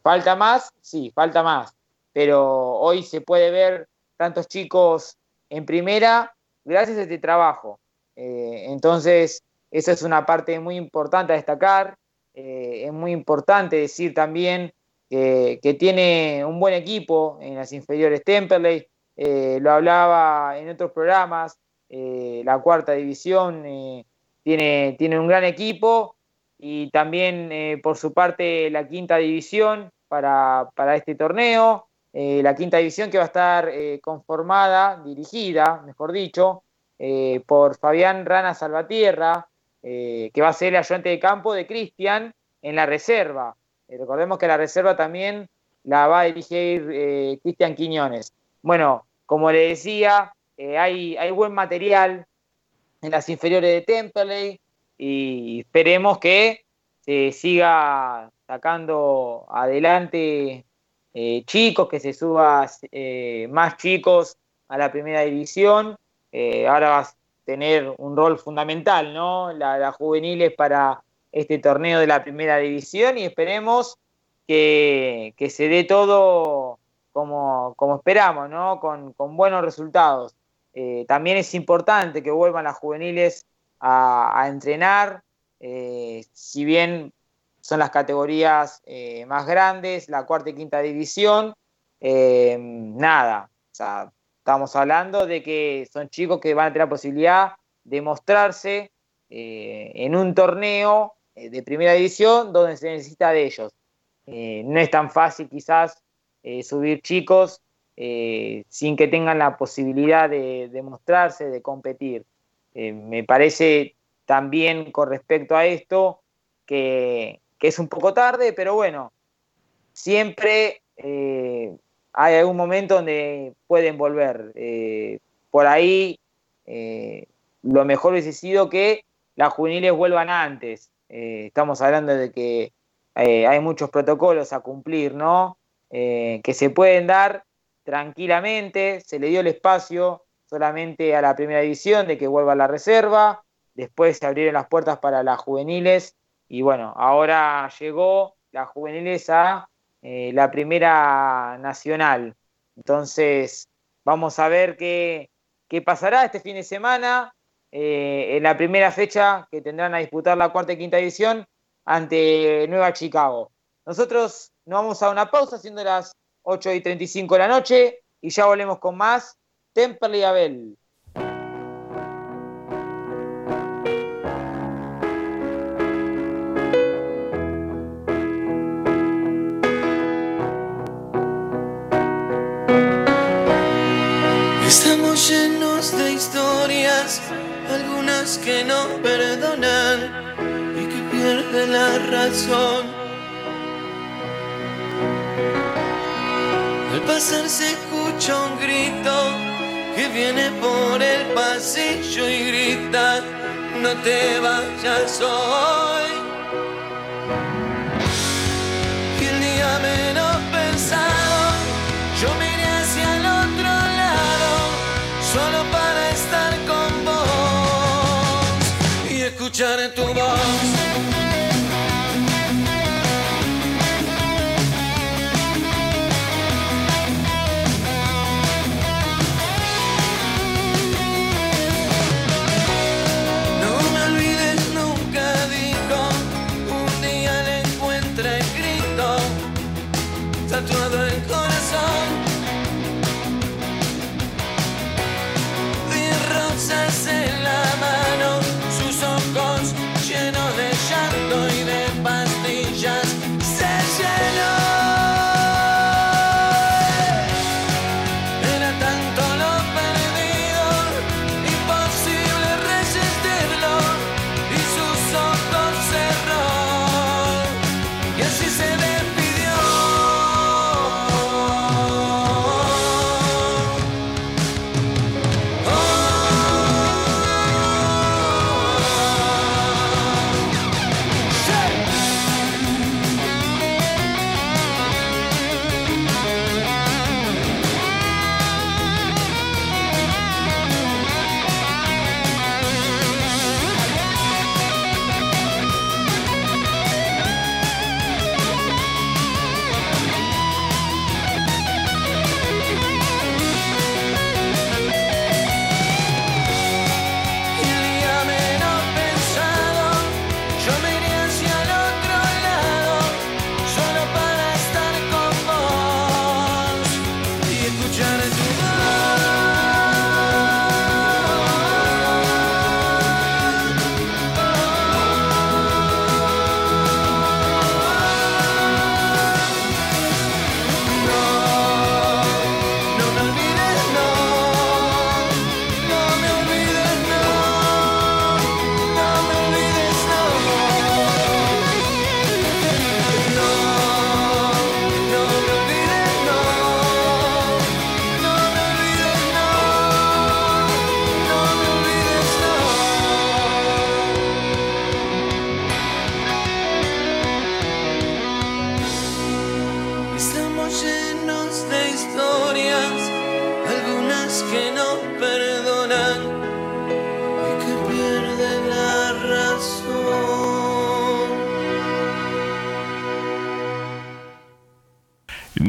¿Falta más? Sí, falta más, pero hoy se puede ver tantos chicos en primera gracias a este trabajo. Eh, entonces, esa es una parte muy importante a destacar. Eh, es muy importante decir también que tiene un buen equipo en las inferiores Temperley. Eh, lo hablaba en otros programas. la cuarta división tiene, tiene un gran equipo y también por su parte la quinta división para, para este torneo. Eh, la quinta división que va a estar eh, conformada, dirigida, mejor dicho, eh, por Fabián Rana Salvatierra, que va a ser el ayudante de campo de Cristian en la reserva. recordemos que la reserva también la va a dirigir Cristian Quiñones. Bueno, como le decía, hay, hay buen material en las inferiores de Temperley y esperemos que se siga sacando adelante eh, chicos, que se suba eh, más chicos a la primera división. Eh, ahora vas a tener un rol fundamental, ¿no? La, juveniles para este torneo de la primera división y esperemos que, se dé todo como, como esperamos, ¿no? Con, buenos resultados. también es importante que vuelvan las juveniles a entrenar, si bien son las categorías eh, más grandes, la cuarta y quinta división. Eh, nada, estamos hablando de que son chicos que van a tener la posibilidad de mostrarse eh, en un torneo de primera división donde se necesita de ellos. no es tan fácil quizás subir chicos sin que tengan la posibilidad de, de mostrarse, de competir. me parece también con respecto a esto, que, es un poco tarde, pero bueno, siempre eh, hay algún momento donde pueden volver. Eh, por ahí lo mejor hubiese sido que las juveniles vuelvan antes. estamos hablando de que hay muchos protocolos a cumplir, ¿no? que se pueden dar tranquilamente, se le dio el espacio solamente a la primera división de que vuelva la reserva, después se abrieron las puertas para las juveniles y bueno, ahora llegó las juveniles a eh, la primera nacional. Entonces, vamos a ver qué, qué pasará este fin de semana eh, en la primera fecha que tendrán a disputar la cuarta y quinta división ante Nueva Chicago. Nosotros nos vamos a una pausa haciendo las 8 y 35 de la noche y ya volvemos con más Temperley Abel. Algunas que no perdonan y que pierden la razón. Al pasar se escucha un grito que viene por el pasillo y grita, no te vayas hoy. Y el día menos pensado, vos y escuchar tu voz.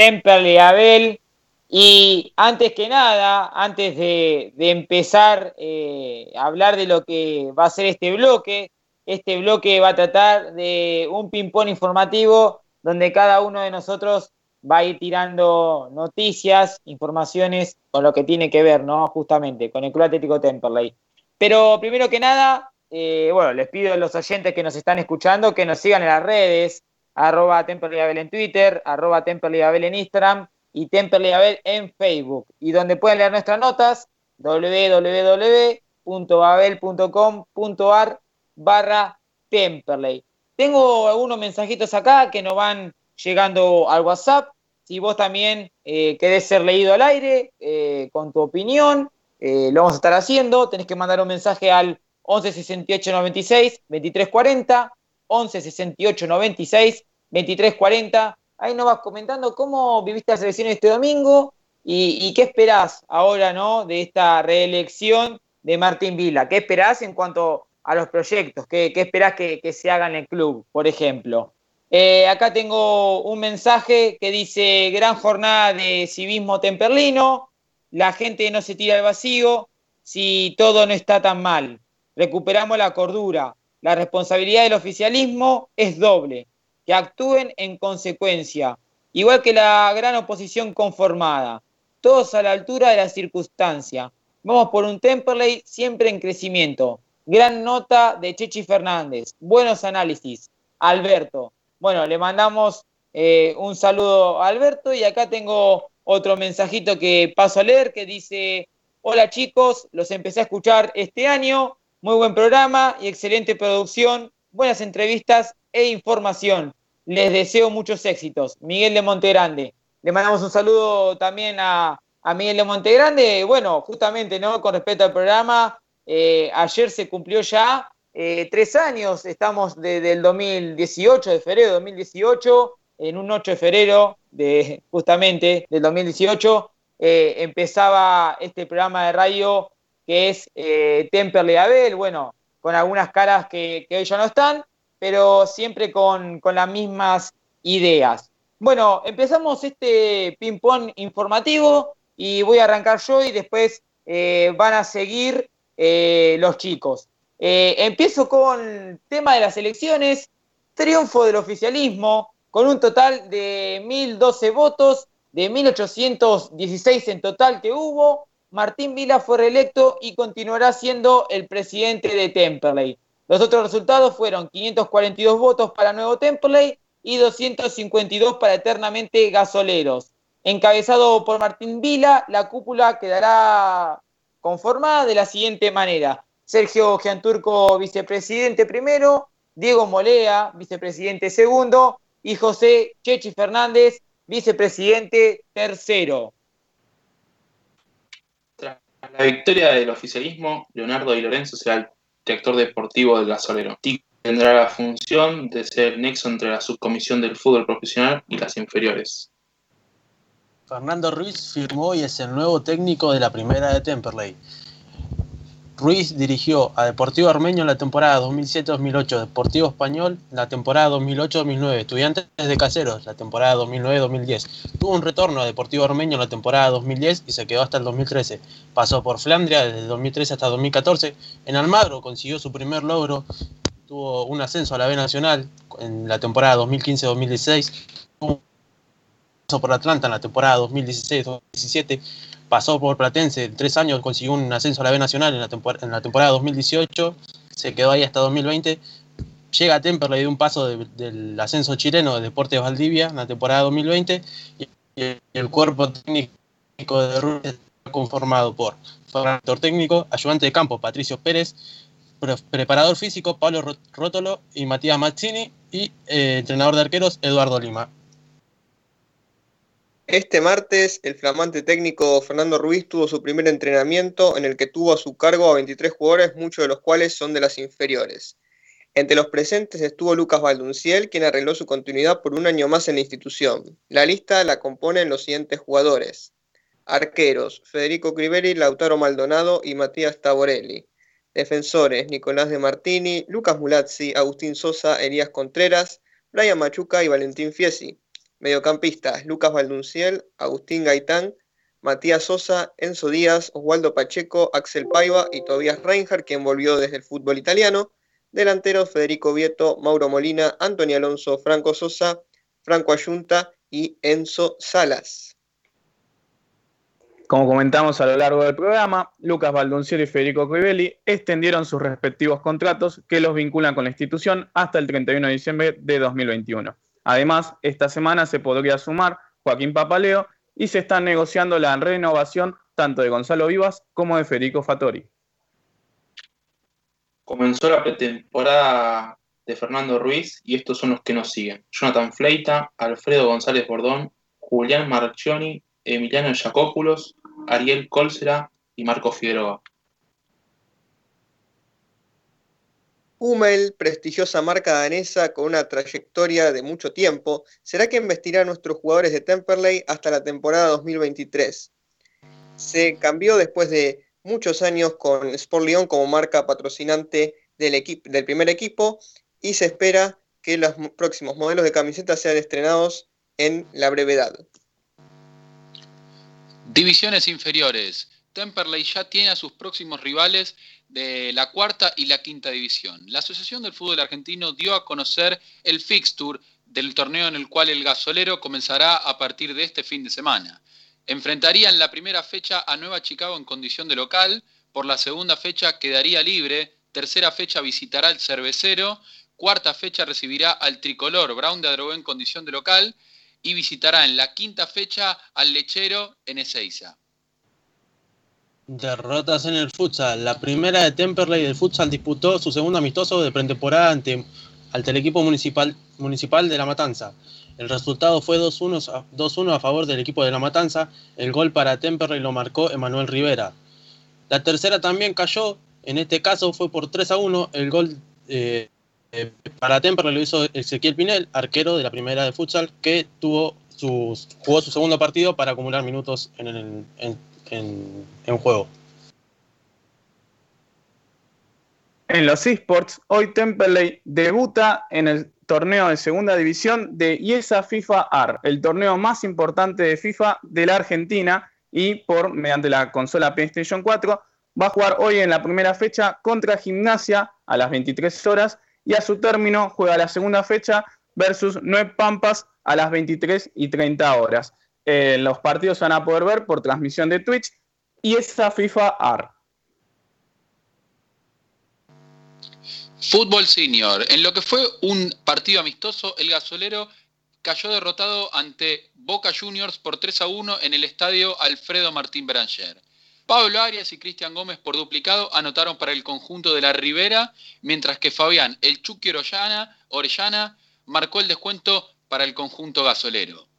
Temperley Abel. Y antes que nada, antes de, empezar eh, a hablar de lo que va a ser este bloque, este bloque va a tratar de un ping-pong informativo donde cada uno de nosotros va a ir tirando noticias, informaciones con lo que tiene que ver, ¿no? Justamente, con el Club Atlético Temperley. Pero primero que nada, eh, bueno, les pido a los oyentes que nos están escuchando que nos sigan en las redes, arroba Temperley Abel en Twitter, arroba Temperley Abel en Instagram y Temperley Abel en Facebook. Y donde pueden leer nuestras notas, www.babel.com.ar barra Temperley. Tengo algunos mensajitos acá que nos van llegando al WhatsApp. Si vos también eh, querés ser leído al aire eh, con tu opinión, eh, lo vamos a estar haciendo. Tenés que mandar un mensaje al 11 68 96 23 40, 11 68 96 23 40. Ahí nos vas comentando cómo viviste las elecciones este domingo y, qué esperás ahora ¿no? de esta reelección de Martín Vila. ¿Qué esperás en cuanto a los proyectos? ¿Qué, qué esperás que, que, se haga en el club, por ejemplo? Eh, acá tengo un mensaje que dice, gran jornada de civismo temperlino, la gente no se tira al vacío si todo no está tan mal. Recuperamos la cordura. La responsabilidad del oficialismo es doble, que actúen en consecuencia, igual que la gran oposición conformada, todos a la altura de la circunstancia. Vamos por un Temperley siempre en crecimiento. Gran nota de Chechi Fernández. Buenos análisis. Alberto. Bueno, le mandamos eh, un saludo a Alberto y acá tengo otro mensajito que paso a leer que dice, hola chicos, los empecé a escuchar este año, muy buen programa y excelente producción, buenas entrevistas e información. Les deseo muchos éxitos. Miguel de Montegrande. Le mandamos un saludo también a, Miguel de Montegrande. Bueno, justamente, ¿no? Con respecto al programa, eh, ayer se cumplió ya eh, tres años, estamos desde el 2018, de febrero de 2018, en un 8 de febrero de justamente del 2018, eh, empezaba este programa de radio que es Temperley Abel, bueno, con algunas caras que, que, hoy ya no están, pero siempre con, las mismas ideas. Bueno, empezamos este ping-pong informativo y voy a arrancar yo y después eh, van a seguir eh, los chicos. Eh, empiezo con tema de las elecciones, triunfo del oficialismo, con un total de 1.012 votos, de 1.816 en total que hubo. Martín Vila fue reelecto y continuará siendo el presidente de Temperley. Los otros resultados fueron 542 votos para Nuevo Temperley y 252 para Eternamente Gasoleros. Encabezado por Martín Vila, la cúpula quedará conformada de la siguiente manera. Sergio Gianturco, vicepresidente primero, Diego Molea, vicepresidente segundo, y José Chechi Fernández, vicepresidente tercero. Tras la victoria del oficialismo, Leonardo Di Lorenzo será el director deportivo del gasolero. Tendrá la función de ser el nexo entre la subcomisión del fútbol profesional y las inferiores. Fernando Ruiz firmó y es el nuevo técnico de la primera de Temperley. Ruiz dirigió a Deportivo Armenio en la temporada 2007-2008, Deportivo Español en la temporada 2008-2009, Estudiantes de Caseros la temporada 2009-2010. Tuvo un retorno a Deportivo Armenio en la temporada 2010 y se quedó hasta el 2013. Pasó por Flandria desde 2013 hasta 2014. En Almagro consiguió su primer logro, tuvo un ascenso a la B Nacional en la temporada 2015-2016. Pasó por Atlanta en la temporada 2016-2017 pasó por Platense, en tres años consiguió un ascenso a la B Nacional en la, en la temporada 2018, se quedó ahí hasta 2020, llega a Temperley de un paso de, del ascenso chileno de Deportes Valdivia en la temporada 2020 y, el cuerpo técnico de Ruiz está conformado por director técnico, ayudante de campo Patricio Pérez, pre preparador físico Pablo Rótolo y Matías Mazzini y eh, entrenador de arqueros Eduardo Lima. Este martes, el flamante técnico Fernando Ruiz tuvo su primer entrenamiento en el que tuvo a su cargo a 23 jugadores, muchos de los cuales son de las inferiores. Entre los presentes estuvo Lucas Valdunciel, quien arregló su continuidad por un año más en la institución. La lista la componen los siguientes jugadores. Arqueros, Federico Criberi, Lautaro Maldonado y Matías Taborelli. Defensores, Nicolás de Martini, Lucas Mulazzi, Agustín Sosa, Elías Contreras, Brian Machuca y Valentín Fiesi. Mediocampistas, Lucas Valdunciel, Agustín Gaitán, Matías Sosa, Enzo Díaz, Oswaldo Pacheco, Axel Paiva y Tobias Reinhardt, quien volvió desde el fútbol italiano. Delanteros, Federico Vieto, Mauro Molina, Antonio Alonso, Franco Sosa, Franco Ayunta y Enzo Salas. Como comentamos a lo largo del programa, Lucas Valdonciero y Federico Crivelli extendieron sus respectivos contratos que los vinculan con la institución hasta el 31 de diciembre de 2021. Además, esta semana se podría sumar Joaquín Papaleo y se está negociando la renovación tanto de Gonzalo Vivas como de Federico Fattori. Comenzó la pretemporada de Fernando Ruiz y estos son los que nos siguen. Jonathan Fleita, Alfredo González Bordón, Julián Marchioni, Emiliano Jacópulos, Ariel Colsera y Marco Figueroa. Hummel, prestigiosa marca danesa con una trayectoria de mucho tiempo, será quien vestirá a nuestros jugadores de Temperley hasta la temporada 2023. Se cambió después de muchos años con Sport Lyon como marca patrocinante del, del primer equipo y se espera que los próximos modelos de camisetas sean estrenados en la brevedad. Divisiones inferiores. Temperley ya tiene a sus próximos rivales de la cuarta y la quinta división. La Asociación del Fútbol Argentino dio a conocer el fixture del torneo en el cual el gasolero comenzará a partir de este fin de semana. Enfrentaría en la primera fecha a Nueva Chicago en condición de local, por la segunda fecha quedaría libre, tercera fecha visitará al cervecero, cuarta fecha recibirá al tricolor Brown de Adrogué en condición de local y visitará en la quinta fecha al lechero en Ezeiza. Derrotas en el futsal. La primera de Temperley del futsal disputó su segundo amistoso de pretemporada ante, el equipo municipal, municipal de La Matanza. El resultado fue 2-1 a, favor del equipo de La Matanza. El gol para Temperley lo marcó Emanuel Rivera. La tercera también cayó. En este caso fue por 3 a 1. El gol eh, eh, para Temperley lo hizo Ezequiel Pinel, arquero de la primera de futsal, que tuvo jugó su segundo partido para acumular minutos en, el, juego. En los esports, hoy Temperley debuta en el torneo de segunda división de IESA FIFA AR, el torneo más importante de FIFA de la Argentina y por mediante la consola PlayStation 4 va a jugar hoy en la primera fecha contra Gimnasia a las 23 horas y a su término juega la segunda fecha versus Nueve Pampas a las 23 y 30 horas. Eh, los partidos se van a poder ver por transmisión de Twitch y esa FIFA AR. Fútbol Senior. En lo que fue un partido amistoso, el gasolero cayó derrotado ante Boca Juniors por 3 a 1 en el estadio Alfredo Martín Branger. Pablo Arias y Cristian Gómez por duplicado anotaron para el conjunto de la Ribera, mientras que Fabián El Chucky Orellana, Orellana marcó el descuento para el conjunto gasolero.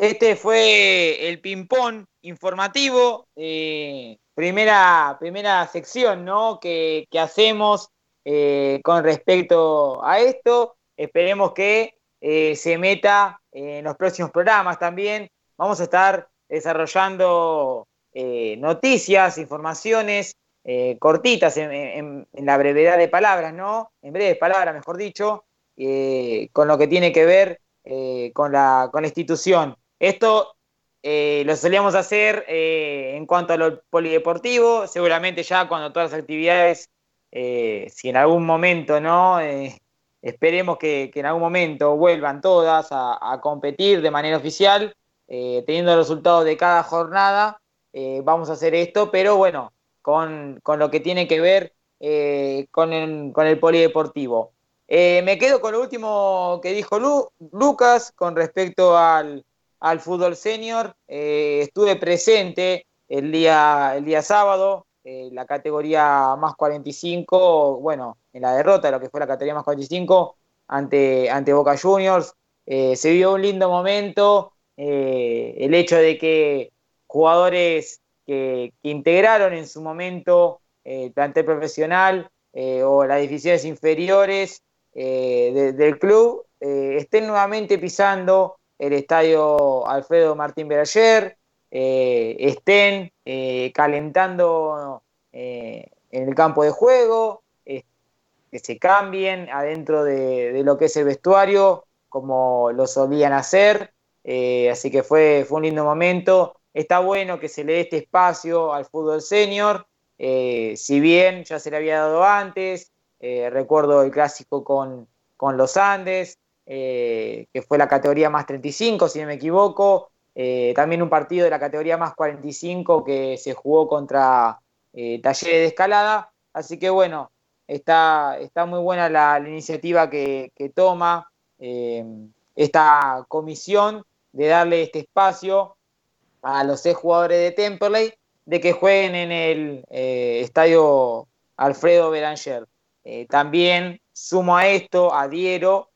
Este fue el ping-pong informativo, eh, primera, primera sección ¿no? que, hacemos eh, con respecto a esto. Esperemos que eh, se meta en los próximos programas también. Vamos a estar desarrollando noticias, informaciones cortitas en, en, la brevedad de palabras, ¿no? En breves palabras, mejor dicho, con lo que tiene que ver con, la, con la institución. Esto eh, lo solíamos hacer eh, en cuanto a lo polideportivo, seguramente ya cuando todas las actividades, eh, si en algún momento, ¿no? esperemos que, en algún momento vuelvan todas a, competir de manera oficial, teniendo los resultados de cada jornada, vamos a hacer esto, pero bueno, con, lo que tiene que ver con el, con, el, polideportivo. me quedo con lo último que dijo Lucas con respecto al, al fútbol senior. Eh, estuve presente el día, el día sábado, eh, la categoría más 45, bueno, en la derrota de lo que fue la categoría más 45 ante, ante Boca Juniors. eh, se vio un lindo momento, eh, el hecho de que jugadores que, integraron en su momento el plantel profesional o las divisiones inferiores del club estén nuevamente pisando el estadio Alfredo Martín Berayer, estén calentando en el campo de juego, que se cambien adentro de, lo que es el vestuario, como lo solían hacer. Eh, así que fue, fue un lindo momento. Está bueno que se le dé este espacio al fútbol senior, eh, si bien ya se le había dado antes, eh, recuerdo el clásico con, con los Andes, que fue la categoría más 35, si no me equivoco, también un partido de la categoría más 45 que se jugó contra Talleres de Escalada, así que bueno, Está, está muy buena la, iniciativa que, toma eh, esta comisión de darle este espacio a los seis jugadores de Temperley de que jueguen en el eh, estadio Alfredo Beranger. Eh, también sumo a esto, adhiero,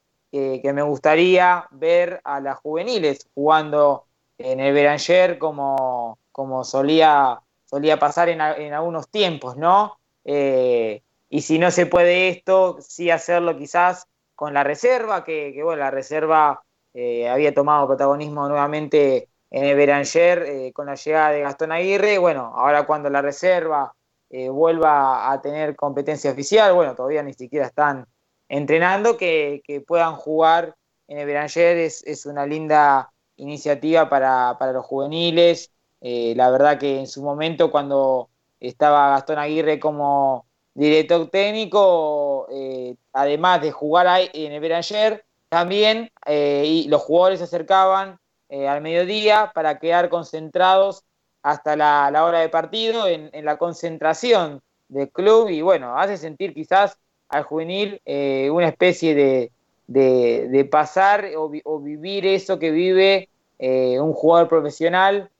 que me gustaría ver a las juveniles jugando en el Beranger como, como solía, solía pasar en, algunos tiempos, ¿no? y si no se puede esto, sí hacerlo quizás con la reserva, que, bueno, la reserva eh, había tomado protagonismo nuevamente en el Beranger eh, con la llegada de Gastón Aguirre. Bueno, ahora cuando la reserva eh, vuelva a tener competencia oficial, bueno, todavía ni siquiera están entrenando, que, puedan jugar en el Beranger es, una linda iniciativa para, para los juveniles. la verdad que en su momento cuando estaba Gastón Aguirre como director técnico, eh, además de jugar ahí en el Beranger, también eh, los jugadores se acercaban eh, al mediodía para quedar concentrados hasta la, hora de partido en, la concentración del club y bueno, hace sentir quizás al juvenil una especie de, de, pasar o, vivir eso que vive un jugador profesional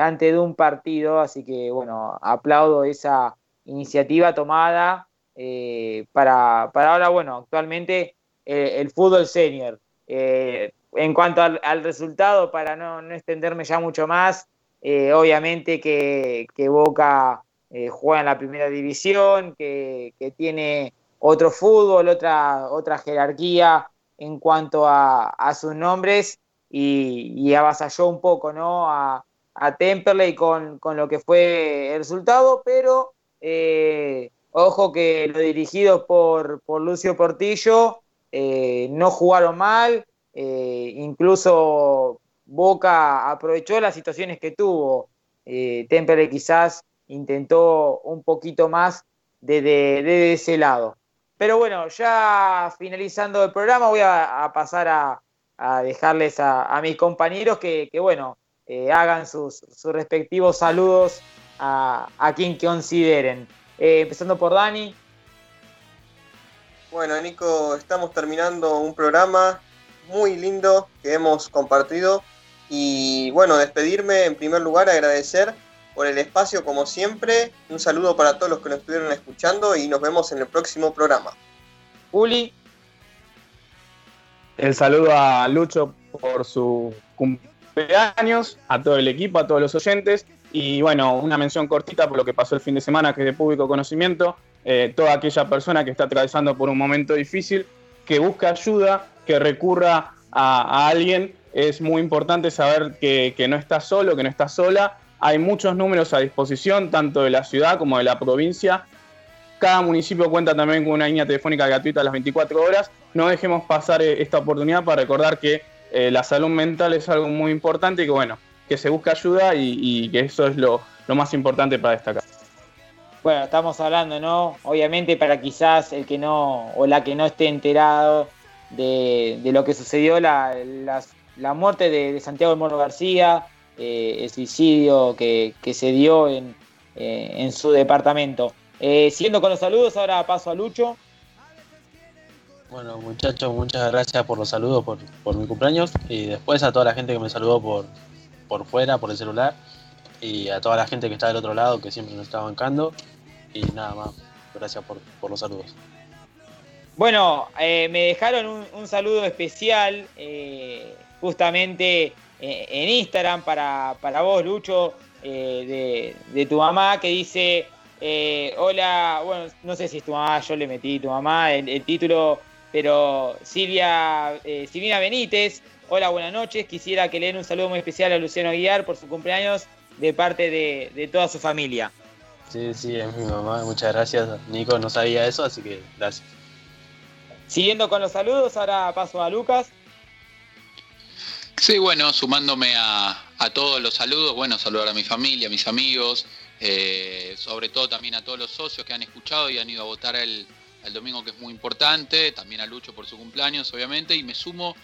antes de un partido, así que bueno, aplaudo esa iniciativa tomada eh, para, ahora, bueno, actualmente eh, el fútbol senior. Eh, en cuanto al, resultado, para no, extenderme ya mucho más, obviamente que, Boca juega en la primera división, que, tiene otro fútbol, otra, otra jerarquía en cuanto a, sus nombres y, y, avasalló un poco ¿no? a, a Temperley con, con lo que fue el resultado, pero eh, ojo que los dirigidos por, Lucio Portillo eh, no jugaron mal, eh, incluso Boca aprovechó las situaciones que tuvo. Tempere quizás intentó un poquito más desde, ese lado. Pero bueno, ya finalizando el programa voy a, pasar a, dejarles a, mis compañeros que, bueno, hagan sus, sus respectivos saludos a, quien consideren. Eh, empezando por Dani. Bueno, Nico, estamos terminando un programa muy lindo que hemos compartido. Y bueno, despedirme en primer lugar, agradecer por el espacio como siempre. Un saludo para todos los que nos estuvieron escuchando y nos vemos en el próximo programa. Uli. El saludo a Lucho por su cumpleaños, a todo el equipo, a todos los oyentes y bueno, una mención cortita por lo que pasó el fin de semana, que es de público conocimiento. Eh, toda aquella persona que está atravesando por un momento difícil, que busca ayuda, que recurra a, alguien, es muy importante saber que, no está solo, que no está sola. Hay muchos números a disposición, tanto de la ciudad como de la provincia. Cada municipio cuenta también con una línea telefónica gratuita a las 24 horas. No dejemos pasar eh, esta oportunidad para recordar que eh, la salud mental es algo muy importante y que bueno, que se busque ayuda y, que eso es lo, más importante para destacar. Bueno, estamos hablando, ¿no? Obviamente para quizás el que no o la que no esté enterado de, lo que sucedió, la, muerte de, Santiago de Moro García, eh, el suicidio que, se dio en, eh, su departamento. Eh, siguiendo con los saludos, ahora paso a Lucho. Bueno, muchachos, muchas gracias por los saludos por, por mi cumpleaños y después a toda la gente que me saludó por, por fuera, por el celular, y a toda la gente que está del otro lado, que siempre nos está bancando, y nada más. Gracias por, los saludos. Bueno, eh, me dejaron un, saludo especial eh, justamente en Instagram para, vos, Lucho, de, tu mamá, que dice, hola, bueno, no sé si es tu mamá, yo le metí tu mamá el, título, pero Silvia, Silvina Benítez, hola, buenas noches, quisiera que le den un saludo muy especial a Luciano Guiar por su cumpleaños de parte de, de toda su familia. Sí, sí, es mi mamá, muchas gracias, Nico, no sabía eso, así que gracias. Siguiendo con los saludos, ahora paso a Lucas. Sí, bueno, sumándome a, todos los saludos, bueno, saludar a mi familia, a mis amigos, eh, sobre todo también a todos los socios que han escuchado y han ido a votar el, domingo, que es muy importante, también a Lucho por su cumpleaños, obviamente, y me sumo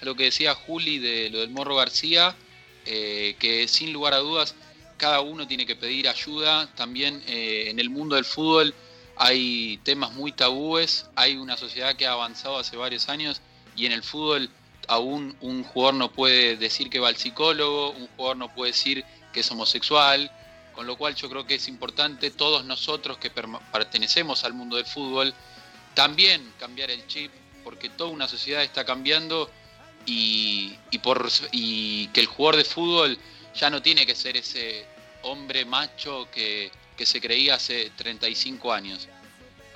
a lo que decía Juli de lo del Morro García, eh, que sin lugar a dudas cada uno tiene que pedir ayuda, también eh, en el mundo del fútbol hay temas muy tabúes, hay una sociedad que ha avanzado hace varios años y en el fútbol aún un jugador no puede decir que va al psicólogo, un jugador no puede decir que es homosexual, con lo cual yo creo que es importante todos nosotros que pertenecemos al mundo del fútbol también cambiar el chip, porque toda una sociedad está cambiando y, por, y que el jugador de fútbol ya no tiene que ser ese hombre macho que que se creía hace 35 años.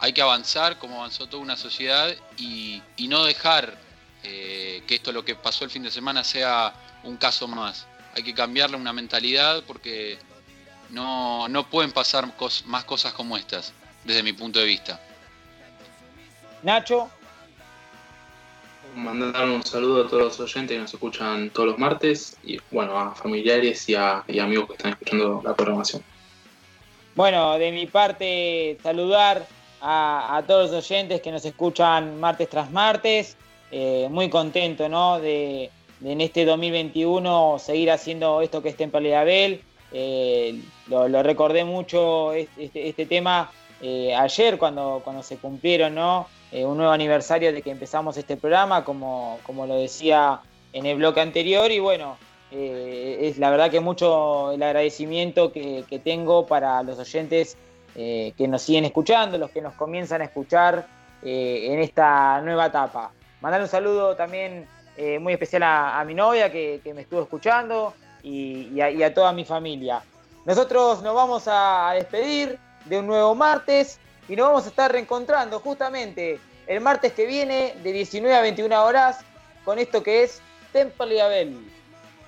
Hay que avanzar como avanzó toda una sociedad y, no dejar eh, que esto lo que pasó el fin de semana sea un caso más. Hay que cambiarle una mentalidad porque no, pueden pasar más cosas como estas, desde mi punto de vista. Nacho. Mandar un saludo a todos los oyentes que nos escuchan todos los martes y bueno, a familiares y a amigos que están escuchando la programación. Bueno, de mi parte, saludar a, todos los oyentes que nos escuchan martes tras martes. Eh, muy contento, ¿no? De, en este 2021 seguir haciendo esto que es Temple Abel. Eh, lo, recordé mucho este, este, tema eh, ayer cuando, cuando se cumplieron, ¿no? un nuevo aniversario de que empezamos este programa, como, como lo decía en el bloque anterior. Y bueno, es la verdad que mucho el agradecimiento que, tengo para los oyentes que nos siguen escuchando, los que nos comienzan a escuchar en esta nueva etapa. Mandar un saludo también muy especial a, mi novia que, me estuvo escuchando y, a, toda mi familia. Nosotros nos vamos a despedir de un nuevo martes y nos vamos a estar reencontrando justamente el martes que viene de 19 a 21 horas con esto que es Temple y Abel.